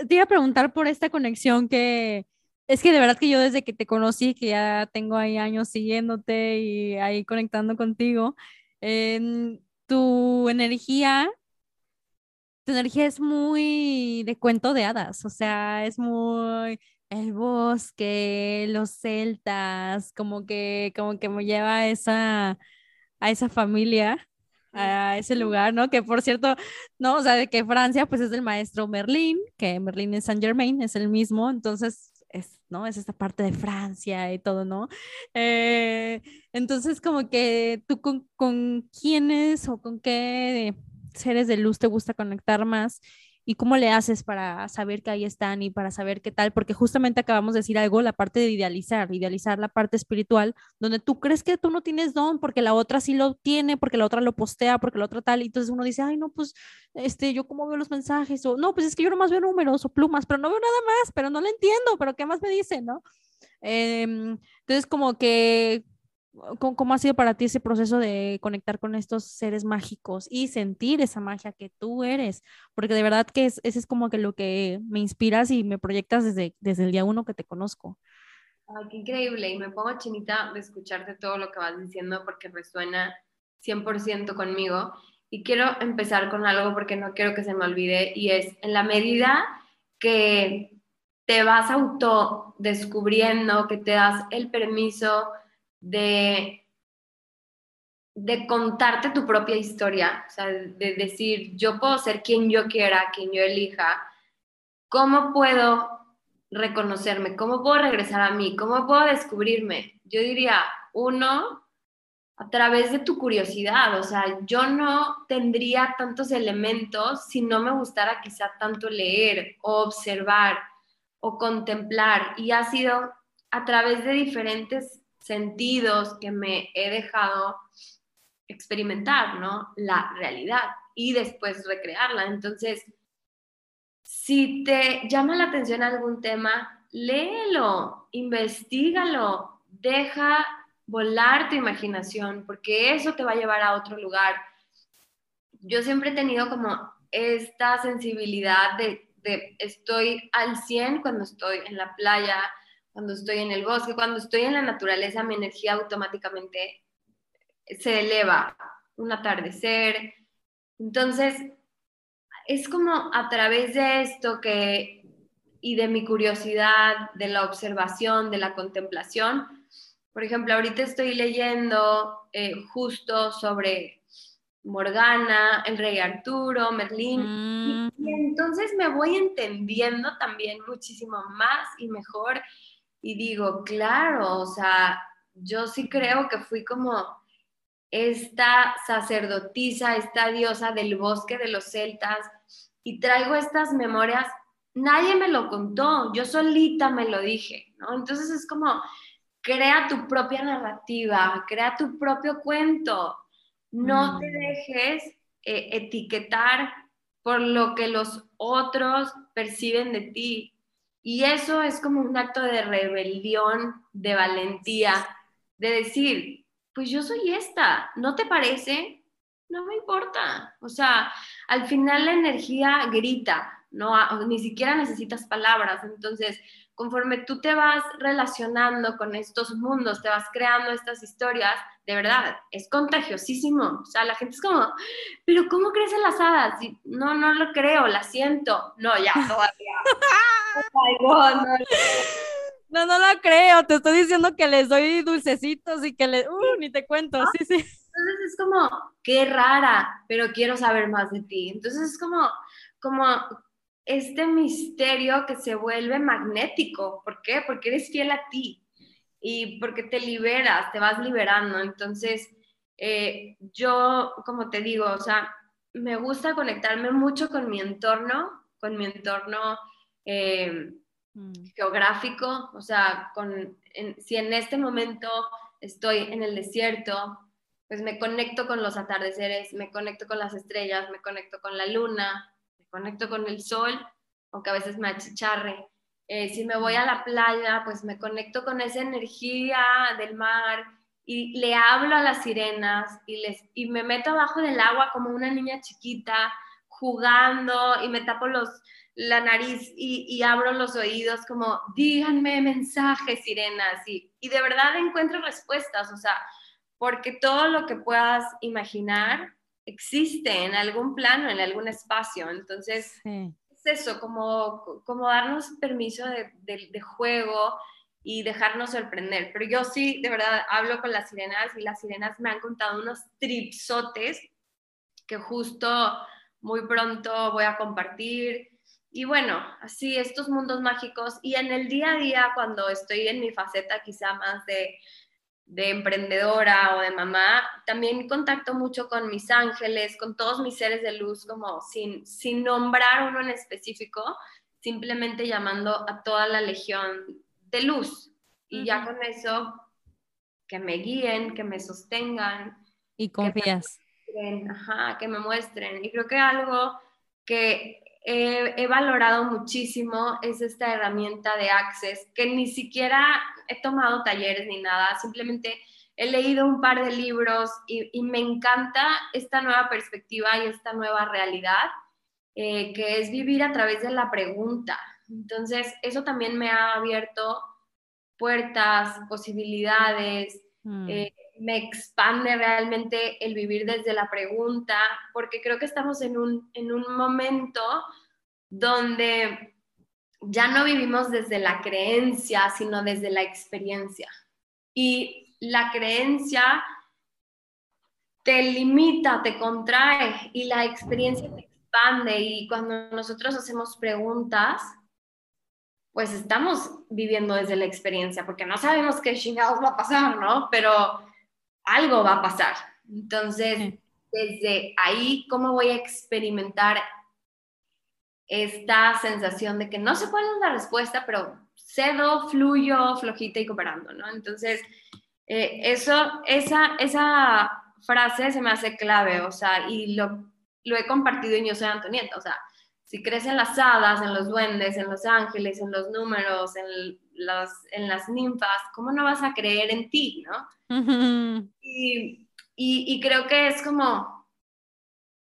A: Te iba a preguntar por esta conexión que es que de verdad que yo desde que te conocí, que ya tengo ahí años siguiéndote y ahí conectando contigo, tu energía, tu energía es muy de cuento de hadas, o sea, es muy el bosque, los celtas, como que, como que me lleva a esa, a esa familia, a ese lugar, ¿no? Que por cierto, no, o sea, de que Francia, pues es del maestro Merlín, que Merlín es Saint Germain, es el mismo, entonces es, ¿no? Es esta parte de Francia y todo, ¿no? Eh, entonces, como que tú con, con quiénes o con qué seres de luz te gusta conectar más y cómo le haces para saber que ahí están y para saber qué tal, porque justamente acabamos de decir algo, la parte de idealizar, idealizar la parte espiritual, donde tú crees que tú no tienes don porque la otra sí lo tiene, porque la otra lo postea, porque la otra tal, y entonces uno dice, ay, no, pues, este, yo cómo veo los mensajes, o no, pues es que yo nomás veo números o plumas, pero no veo nada más, pero no lo entiendo, pero ¿qué más me dicen, no? Em, entonces, como que ¿Cómo, ha sido para ti ese proceso de conectar con estos seres mágicos y sentir esa magia que tú eres? Porque de verdad que es, ese es como que lo que me inspiras y me proyectas desde, desde el día uno que te conozco.
B: Ay, qué increíble. Y me pongo chinita de escucharte todo lo que vas diciendo porque resuena 100% conmigo. Y quiero empezar con algo porque no quiero que se me olvide y es en la medida que te vas autodescubriendo, que te das el permiso de, de contarte tu propia historia, o sea, de decir, yo puedo ser quien yo quiera, quien yo elija, ¿cómo puedo reconocerme? ¿Cómo puedo regresar a mí? ¿Cómo puedo descubrirme? Yo diría, uno, a través de tu curiosidad, o sea, yo no tendría tantos elementos si no me gustara quizá tanto leer o observar o contemplar, y ha sido a través de diferentes sentidos que me he dejado experimentar, ¿no? La realidad y después recrearla. Entonces, si te llama la atención algún tema, léelo, investigalo, deja volar tu imaginación, porque eso te va a llevar a otro lugar. Yo siempre he tenido como esta sensibilidad de, de estoy al 100 cuando estoy en la playa, cuando estoy en el bosque, cuando estoy en la naturaleza, mi energía automáticamente se eleva, un atardecer. Entonces, es como a través de esto que, y de mi curiosidad, de la observación, de la contemplación, por ejemplo, ahorita estoy leyendo eh, justo sobre Morgana, el rey Arturo, Merlín, y, y, mm. entonces me voy entendiendo también muchísimo más y mejor y digo, claro, o sea, yo sí creo que fui como esta sacerdotisa, esta diosa del bosque de los celtas y traigo estas memorias, nadie me lo contó, yo solita me lo dije, ¿no? Entonces es como, crea tu propia narrativa, crea tu propio cuento, no te mm. dejes eh, etiquetar por lo que los otros perciben de ti. Y eso es como un acto de rebelión, de valentía, de decir, pues yo soy esta, ¿no te parece? No me importa. O sea, al final la energía grita, no ni siquiera necesitas palabras. Entonces, conforme tú te vas relacionando con estos mundos, te vas creando estas historias, de verdad, es contagiosísimo. O sea, la gente es como, pero ¿cómo crees en las hadas? no, no lo creo, la siento. No, ya, todavía.
A: oh no, no lo creo, te estoy diciendo que les doy dulcecitos y que les, uh, ni te cuento, sí, sí.
B: Entonces es como, qué rara, pero quiero saber más de ti. Entonces es como, como este misterio que se vuelve magnético. ¿Por qué? Porque eres fiel a ti y porque te liberas, te vas liberando. Entonces, eh, yo, como te digo, o sea, me gusta conectarme mucho con mi entorno, con mi entorno eh, mm. geográfico, o sea, con, si en este momento estoy en el desierto, pues me conecto con los atardeceres, me conecto con las estrellas, me conecto con la luna, conecto con el sol, aunque a veces me achicharre. Eh, si me voy a la playa, pues me conecto con esa energía del mar y le hablo a las sirenas y, les, y me meto abajo del agua como una niña chiquita, jugando y me tapo los, la nariz y, y abro los oídos como, díganme mensajes, sirenas. Y, y de verdad encuentro respuestas, o sea, porque todo lo que puedas imaginar existe en algún plano, en algún espacio. Entonces, es eso, como, como darnos permiso de, de, juego y dejarnos sorprender. Pero yo sí, de verdad, hablo con las sirenas y las sirenas me han contado unos tripsotes que justo muy pronto voy a compartir. Y bueno, así estos mundos mágicos y en el día a día cuando estoy en mi faceta quizá más de de emprendedora o de mamá, también contacto mucho con mis ángeles, con todos mis seres de luz, como sin, sin nombrar uno en específico, simplemente llamando a toda la legión de luz. Y ya con eso, que me guíen, que me sostengan.
A: Y confías.
B: Que ajá, que me muestren. Y creo que algo que he, valorado muchísimo es esta herramienta de Access, que ni siquiera he tomado talleres ni nada, simplemente he leído un par de libros y, me encanta esta nueva perspectiva y esta nueva realidad, eh, que es vivir a través de la pregunta. Entonces, eso también me ha abierto puertas, posibilidades, mm. eh, me expande realmente el vivir desde la pregunta, porque creo que estamos en un, en un momento donde ya no vivimos desde la creencia, sino desde la experiencia. Y la creencia te limita, te contrae y la experiencia te expande. Y cuando nosotros hacemos preguntas, pues estamos viviendo desde la experiencia, porque no sabemos qué chingados va a pasar, ¿no? Pero algo va a pasar. Entonces, desde ahí, ¿cómo voy a experimentar esta sensación de que no sé cuál es la respuesta, pero cedo, fluyo, flojita y cooperando, ¿no? Entonces, eh, eso, esa, esa frase se me hace clave, o sea, y lo, lo he compartido en Yo Soy Antonieta, o sea, si crees en las hadas, en los duendes, en los ángeles, en los números, en, las, en las ninfas, ¿cómo no vas a creer en ti, no? y, y, y, creo que es como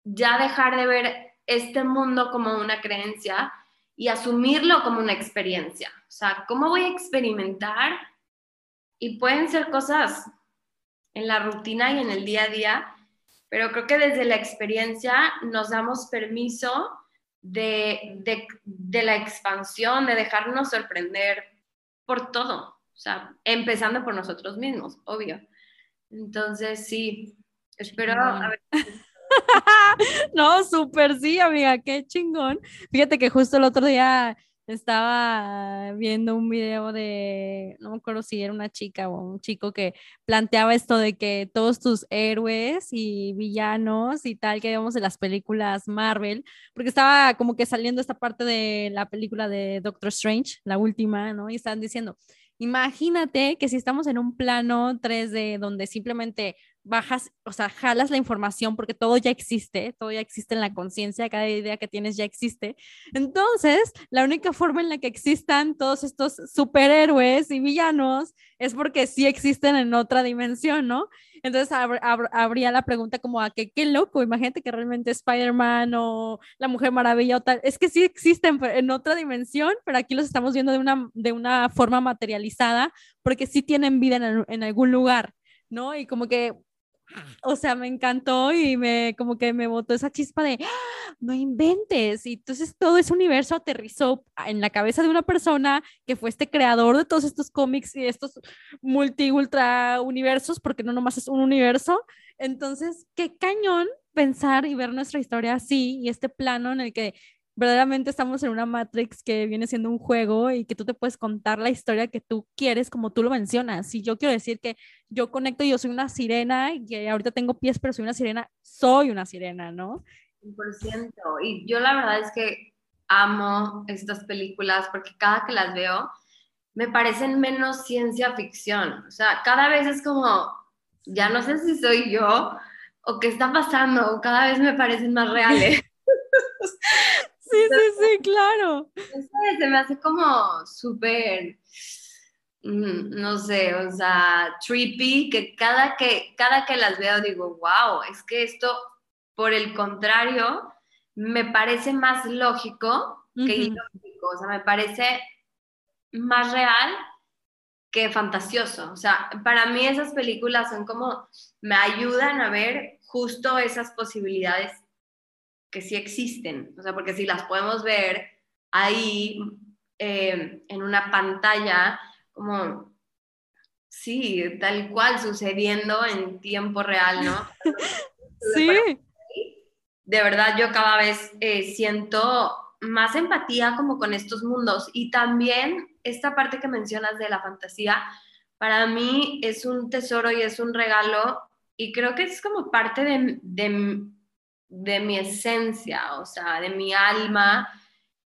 B: ya dejar de ver este mundo como una creencia y asumirlo como una experiencia. O sea, ¿cómo voy a experimentar? Y pueden ser cosas en la rutina y en el día a día, pero creo que desde la experiencia nos damos permiso de, de, la expansión, de dejarnos sorprender por todo, o sea, empezando por nosotros mismos, obvio. Entonces, sí, espero
A: no, súper sí, amiga, qué chingón. Fíjate que justo el otro día estaba viendo un video de, no me acuerdo si era una chica o un chico que planteaba esto de que todos tus héroes y villanos y tal que vemos en las películas Marvel, porque estaba como que saliendo esta parte de la película de Doctor Strange, la última, ¿no? Y estaban diciendo, imagínate que si estamos en un plano 3D donde simplemente bajas, o sea, jalas la información porque todo ya existe, todo ya existe en la conciencia, cada idea que tienes ya existe. Entonces, la única forma en la que existan todos estos superhéroes y villanos es porque sí existen en otra dimensión, ¿no? Entonces habría la pregunta como a que qué loco, imagínate que realmente Spider-Man o la Mujer Maravilla o tal, es que sí existen en otra dimensión, pero aquí los estamos viendo de una, de una forma materializada porque sí tienen vida en, en algún lugar. ¿no? Y como que o sea, me encantó y me como que me botó esa chispa de ¡Ah! no inventes. Y entonces todo ese universo aterrizó en la cabeza de una persona que fue este creador de todos estos cómics y estos multi ultra universos, porque no nomás es un universo. Entonces, qué cañón pensar y ver nuestra historia así y este plano en el que verdaderamente estamos en una Matrix que viene siendo un juego y que tú te puedes contar la historia que tú quieres como tú lo mencionas. Si yo quiero decir que yo conecto y yo soy una sirena y que ahorita tengo pies pero soy una sirena, soy una sirena, ¿no?
B: 100%. Y yo la verdad es que amo estas películas porque cada que las veo me parecen menos ciencia ficción. O sea, cada vez es como, ya no sé si soy yo o qué está pasando, cada vez me parecen más reales.
A: Sí, sí, sí, claro.
B: Se me hace como súper, mm, no sé, o sea, trippy, que cada, que cada que las veo digo, wow, es que esto, por el contrario, me parece más lógico que ilógico, o sea, me parece más real que fantasioso. O sea, para mí esas películas son como, me ayudan a ver justo esas posibilidades que sí existen, o sea, porque si las podemos ver ahí eh, en una pantalla, como, sí, tal cual sucediendo en tiempo real, ¿no?
A: sí.
B: De verdad, yo cada vez eh, siento más empatía como con estos mundos y también esta parte que mencionas de la fantasía, para mí es un tesoro y es un regalo y creo que es como parte de, de de mi esencia, o sea, de mi alma.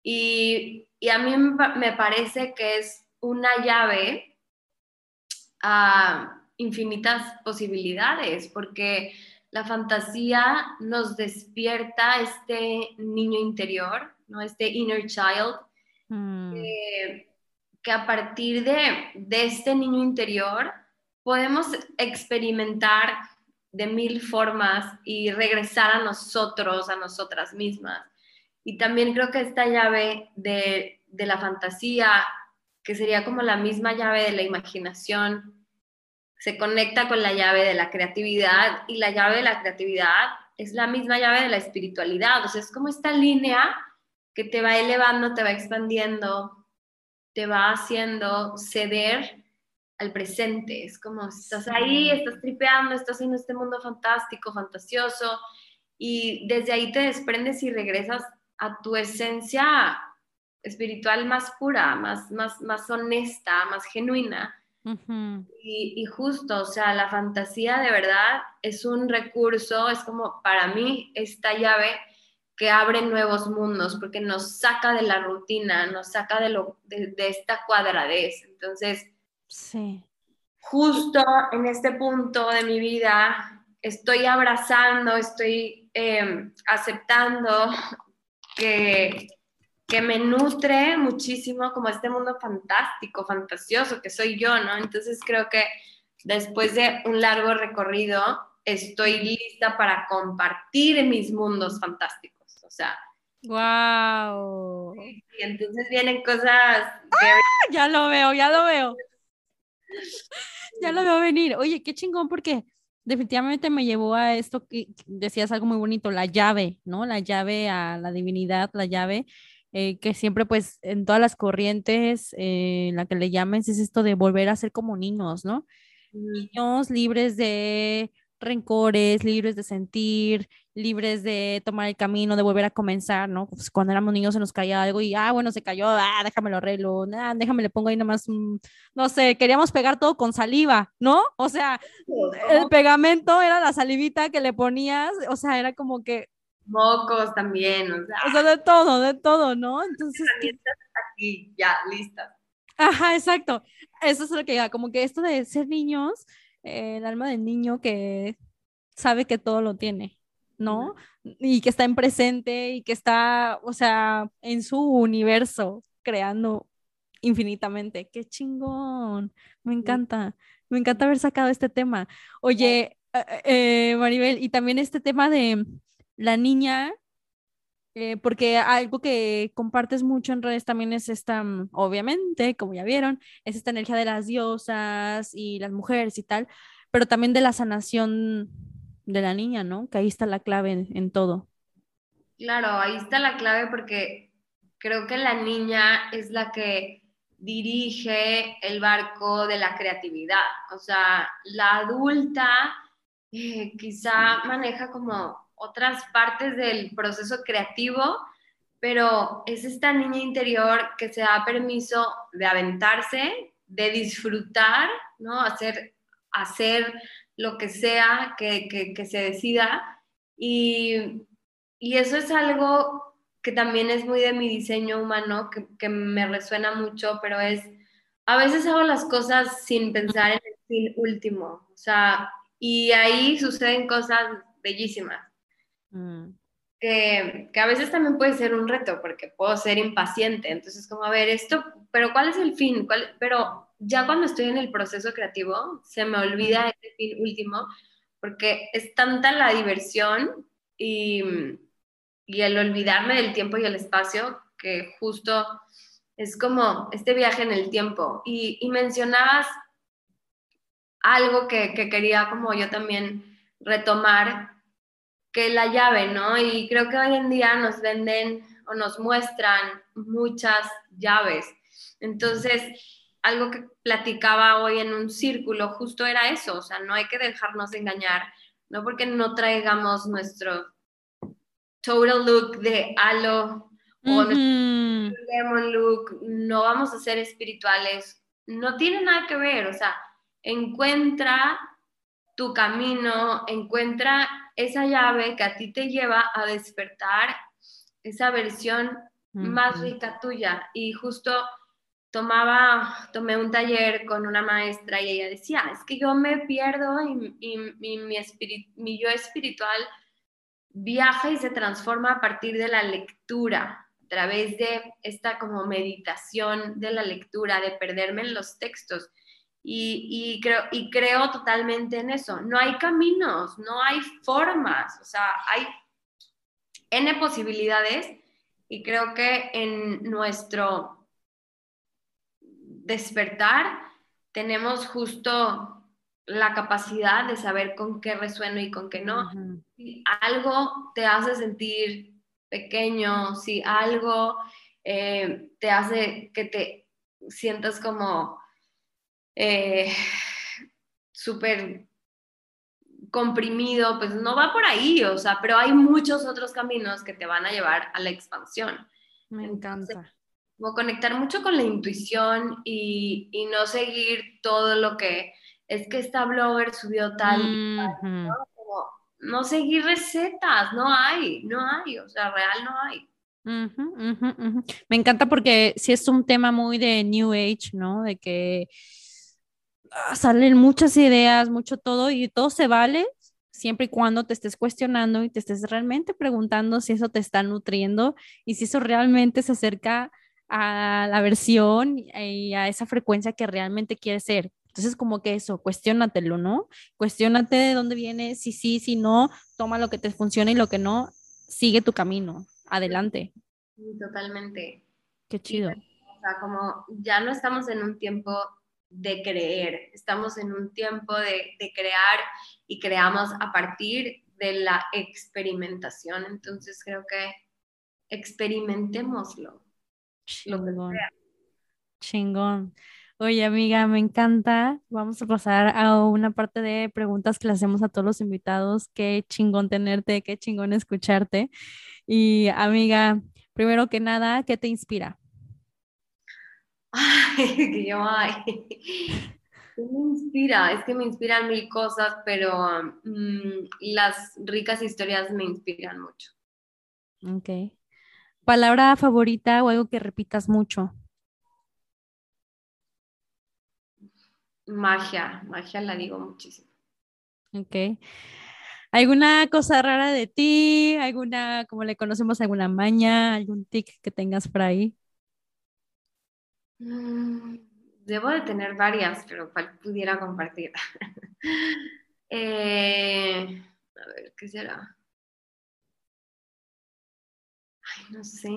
B: Y, a mí me parece que es una llave a infinitas posibilidades, porque la fantasía nos despierta este niño interior, ¿no? este inner child, mm. que, a partir de, de este niño interior podemos experimentar de mil formas y regresar a nosotros, a nosotras mismas. Y también creo que esta llave de, la fantasía, que sería como la misma llave de la imaginación, se conecta con la llave de la creatividad y la llave de la creatividad es la misma llave de la espiritualidad. O sea, es como esta línea que te va elevando, te va expandiendo, te va haciendo ceder al presente. Es como estás ahí, estás tripeando, estás en este mundo fantástico, fantasioso, y desde ahí te desprendes y regresas a tu esencia espiritual más pura, más, más, más honesta, más genuina. y, y, justo, o sea, la fantasía de verdad es un recurso, es como para mí esta llave que abre nuevos mundos, porque nos saca de la rutina, nos saca de, lo, de, de esta cuadradez. Entonces,
A: Sí.
B: Justo en este punto de mi vida estoy abrazando, estoy em, aceptando que, que me nutre muchísimo como este mundo fantástico, fantasioso que soy yo, ¿no? Entonces creo que después de un largo recorrido estoy lista para compartir mis mundos fantásticos, o sea.
A: Wow.
B: Y entonces vienen cosas.
A: ¡Ah! Ya lo veo, ya lo veo ya lo veo venir. Oye, qué chingón porque definitivamente me llevó a esto que decías algo muy bonito, la llave, ¿no? La llave a la divinidad, la llave eh, que siempre pues en todas las corrientes, eh, la que le llames es esto de volver a ser como niños, ¿no? Niños libres de rencores, libres de sentir, libres de tomar el camino, de volver a comenzar, ¿no? Pues cuando éramos niños se nos caía algo y, ah, bueno, se cayó, ah, déjame lo arreglo, ah, déjame le pongo ahí nomás, no sé, queríamos pegar todo con saliva, ¿no? O sea, el pegamento era la salivita que le ponías, o sea, era como que...
B: Mocos también, o sea.
A: O sea, de todo, de todo, ¿no? Entonces...
B: Aquí, ya, listas.
A: Ajá, exacto. Eso es lo que diga, como que esto de ser niños el alma del niño que sabe que todo lo tiene, ¿no? Y que está en presente y que está, o sea, en su universo creando infinitamente. Qué chingón. Me encanta. Me encanta haber sacado este tema. Oye, eh, eh, Maribel, y también este tema de la niña, eh, porque algo que compartes mucho en redes también es esta, mm, obviamente, como ya vieron, es esta energía de las diosas y las mujeres y tal, pero también de la sanación de la niña, ¿no? Que ahí está la clave en, todo.
B: Claro, ahí está la clave porque creo que la niña es la que dirige el barco de la creatividad. O sea, la adulta eh, quizá maneja como otras partes del proceso creativo, pero es esta niña interior que se da permiso de aventarse, de disfrutar, ¿no? Hacer, hacer lo que sea que, se decida. Y, eso es algo que también es muy de mi diseño humano, que, me resuena mucho, pero es, a veces hago las cosas sin pensar en el fin último, o sea, y ahí suceden cosas bellísimas. Mm. Que, que, a veces también puede ser un reto, porque puedo ser impaciente, entonces como, a ver, esto, pero ¿cuál es el fin? ¿Cuál? Pero ya cuando estoy en el proceso creativo, se me olvida ese fin último, porque es tanta la diversión y, y el olvidarme del tiempo y el espacio que justo es como este viaje en el tiempo. Y, y mencionabas algo que, que, quería como yo también retomar, que la llave, ¿no? Y creo que hoy en día nos venden o nos muestran muchas llaves. Entonces, algo que platicaba hoy en un círculo justo era eso, o sea, no hay que dejarnos engañar, no porque no traigamos nuestro total look de halo o nuestro lemon look, no vamos a ser espirituales, no tiene nada que ver, o sea, encuentra tu camino, encuentra esa llave que a ti te lleva a despertar esa versión más rica tuya y justo tomaba, tomé un taller con una maestra y ella decía, es que yo me pierdo y, mi, mi yo espiritual viaja y se transforma a partir de la lectura, a través de esta como meditación de la lectura, de perderme en los textos. Y, y, creo, y creo totalmente en eso. No hay caminos, no hay formas, o sea, hay N posibilidades y creo que en nuestro despertar, tenemos justo la capacidad de saber con qué resueno y con qué no. Si algo te hace sentir pequeño, si algo eh, te hace que te sientas como eh, súper comprimido, pues no va por ahí, o sea, pero hay muchos otros caminos que te van a llevar a la expansión.
A: Me encanta
B: como conectar mucho con la intuición y, y, no seguir todo lo que es que esta blogger subió tal, ¿no? no seguir recetas, no hay, no hay, o sea, real no hay.
A: Me encanta porque sí es un tema muy de New Age, ¿no? De que salen muchas ideas, mucho todo y todo se vale siempre y cuando te estés cuestionando y te estés realmente preguntando si eso te está nutriendo y si eso realmente se acerca a la versión y a esa frecuencia que realmente quieres ser. Entonces, como que eso, cuestionatelo, ¿no? Cuestiónate de dónde viene, si sí, si no, toma lo que te funciona y lo que no, sigue tu camino, adelante.
B: Sí, totalmente.
A: Qué chido.
B: O sea, como ya no estamos en un tiempo de creer, estamos en un tiempo de, de crear y creamos a partir de la experimentación. Entonces, creo que experimentémoslo.
A: Chingón. Chingón. Oye, amiga, me encanta. Vamos a pasar a una parte de preguntas que le hacemos a todos los invitados. Qué chingón tenerte, qué chingón escucharte. Y amiga, primero que nada, ¿qué te inspira?
B: Ay, yo, ay. ¿Qué me inspira? Es que me inspiran mil cosas, pero mm, las ricas historias me inspiran mucho.
A: Ok. ¿Palabra favorita o algo que repitas mucho?
B: Magia, magia la digo muchísimo.
A: Ok. ¿Alguna cosa rara de ti? ¿Alguna, como le conocemos, alguna maña, algún tic que tengas por ahí?
B: Mm, debo de tener varias, pero cuál pudiera compartir. Eh, a ver, ¿qué será? Ay, no sé.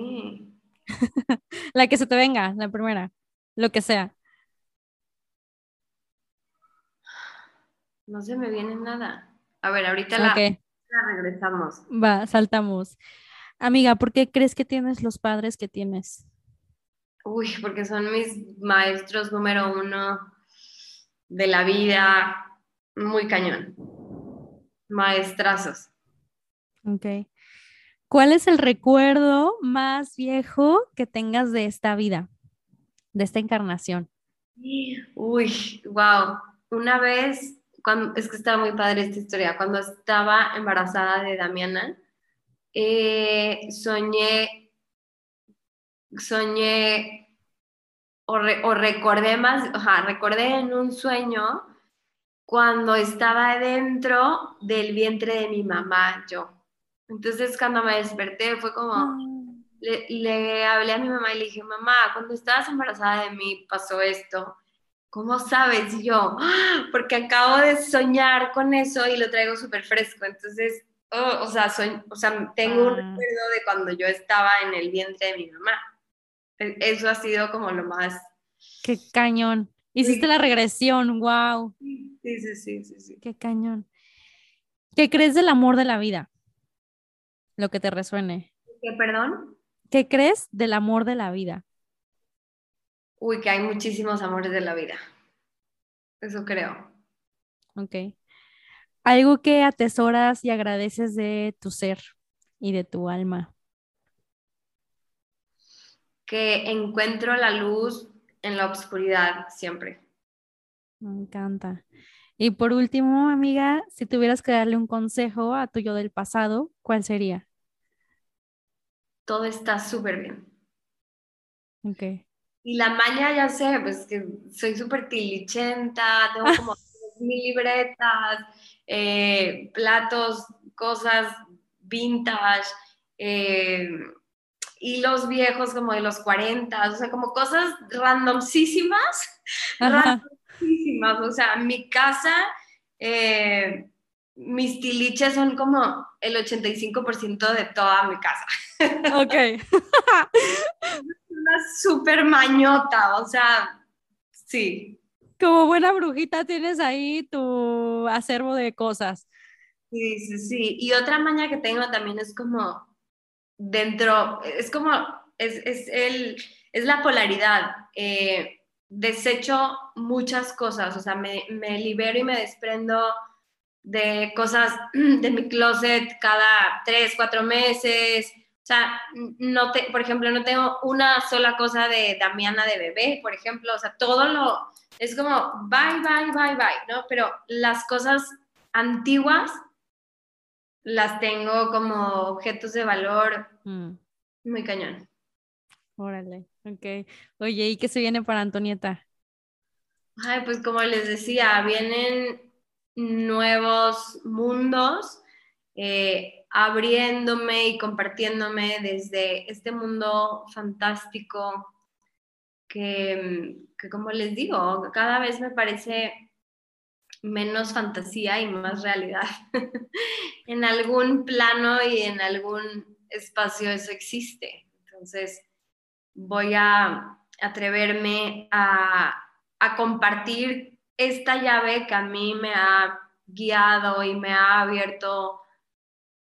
A: la que se te venga, la primera, lo que sea.
B: No se me viene nada. A ver, ahorita la, regresamos.
A: Va, saltamos. Amiga, ¿por qué crees que tienes los padres que tienes?
B: Uy, porque son mis maestros número uno de la vida, muy cañón. Maestrazos.
A: Ok. ¿Cuál es el recuerdo más viejo que tengas de esta vida, de esta encarnación?
B: Uy, wow. Una vez es que estaba muy padre esta historia, cuando estaba embarazada de Damiana, eh, soñé, soñé, o, recordé más, o sea, recordé en un sueño cuando estaba dentro del vientre de mi mamá, yo. Entonces cuando me desperté fue como, ah. le, le hablé a mi mamá y le dije, mamá, cuando estabas embarazada de mí pasó esto ¿cómo sabes? Y yo, ¡Ah! porque acabo de soñar con eso y lo traigo súper fresco. Entonces, oh, o, sea, o sea, tengo un ah. recuerdo de cuando yo estaba en el vientre de mi mamá. Eso ha sido como lo más...
A: Qué cañón. Hiciste la regresión, wow.
B: Sí, sí, sí, sí, sí.
A: Qué cañón. ¿Qué crees del amor de la vida? Lo que te resuene.
B: ¿Qué, perdón?
A: ¿Qué crees del amor de la vida?
B: Uy, que hay muchísimos amores de la vida. Eso creo.
A: Ok. Algo que atesoras y agradeces de tu ser y de tu alma.
B: Que encuentro la luz en la oscuridad siempre.
A: Me encanta. Y por último, amiga, si tuvieras que darle un consejo a tu yo del pasado, ¿cuál sería?
B: Todo está súper bien.
A: Ok.
B: Y la maña, ya sé, pues que soy súper tilichenta, tengo como mil libretas, eh, platos, cosas vintage, eh, hilos viejos como de los 40, o sea, como cosas randomísimas, randomísimas. O sea, mi casa, eh, mis tiliches son como el 85% de toda mi casa.
A: Ok.
B: súper mañota, o sea, sí.
A: Como buena brujita tienes ahí tu acervo de cosas.
B: Sí, sí, sí. Y otra maña que tengo también es como dentro, es como, es, es, el, es la polaridad. Eh, desecho muchas cosas, o sea, me, me libero y me desprendo de cosas de mi closet cada tres, cuatro meses, o sea, no te, por ejemplo, no tengo una sola cosa de Damiana de bebé, por ejemplo, o sea, todo lo, es como bye, bye, bye, bye, ¿no? Pero las cosas antiguas las tengo como objetos de valor mm. muy cañón.
A: Órale, ok. Oye, ¿y qué se viene para Antonieta?
B: Ay, pues como les decía, vienen nuevos mundos. Eh, abriéndome y compartiéndome desde este mundo fantástico que, como les digo, cada vez me parece menos fantasía y más realidad. en algún plano y en algún espacio eso existe. Entonces, voy a atreverme a, a compartir esta llave que a mí me ha guiado y me ha abierto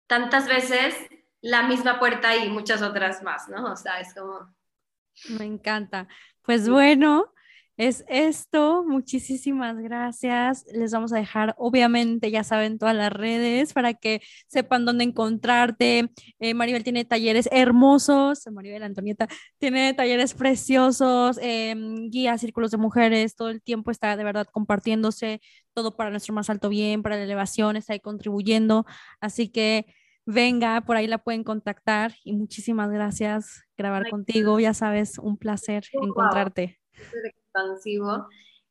B: tantas veces la misma puerta y muchas otras más, ¿no? O sea, es como...
A: Me encanta. Pues bueno, es esto. Muchísimas gracias. Les vamos a dejar, obviamente, ya saben, todas las redes para que sepan dónde encontrarte. Eh, Maribel tiene talleres hermosos. Maribel Antonieta tiene talleres preciosos, em, guías, círculos de mujeres. Todo el tiempo está de verdad compartiéndose todo para nuestro más alto bien, para la elevación, está ahí contribuyendo. Así que venga, por ahí la pueden contactar y muchísimas gracias grabar contigo. Ya sabes, un placer encontrarte
B: expansivo.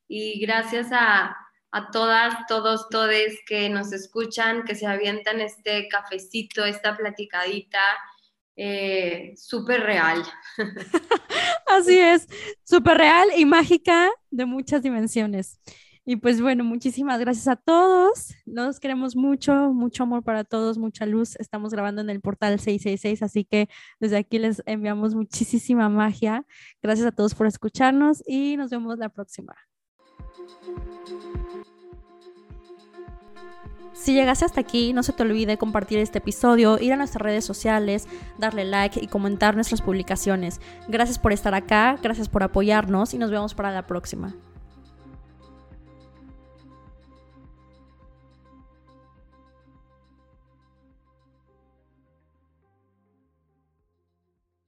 B: y gracias a, a todas, todos, todes que nos escuchan, que se avientan este cafecito, esta platicadita, eh, súper real.
A: Así es, súper real y mágica de muchas dimensiones. Y pues bueno, muchísimas gracias a todos. Los queremos mucho, mucho amor para todos, mucha luz. Estamos grabando en el portal 666, así que desde aquí les enviamos muchísima magia. Gracias a todos por escucharnos y nos vemos la próxima. Si llegaste hasta aquí, no se te olvide compartir este episodio, ir a nuestras redes sociales, darle like y comentar nuestras publicaciones. Gracias por estar acá, gracias por apoyarnos y nos vemos para la próxima.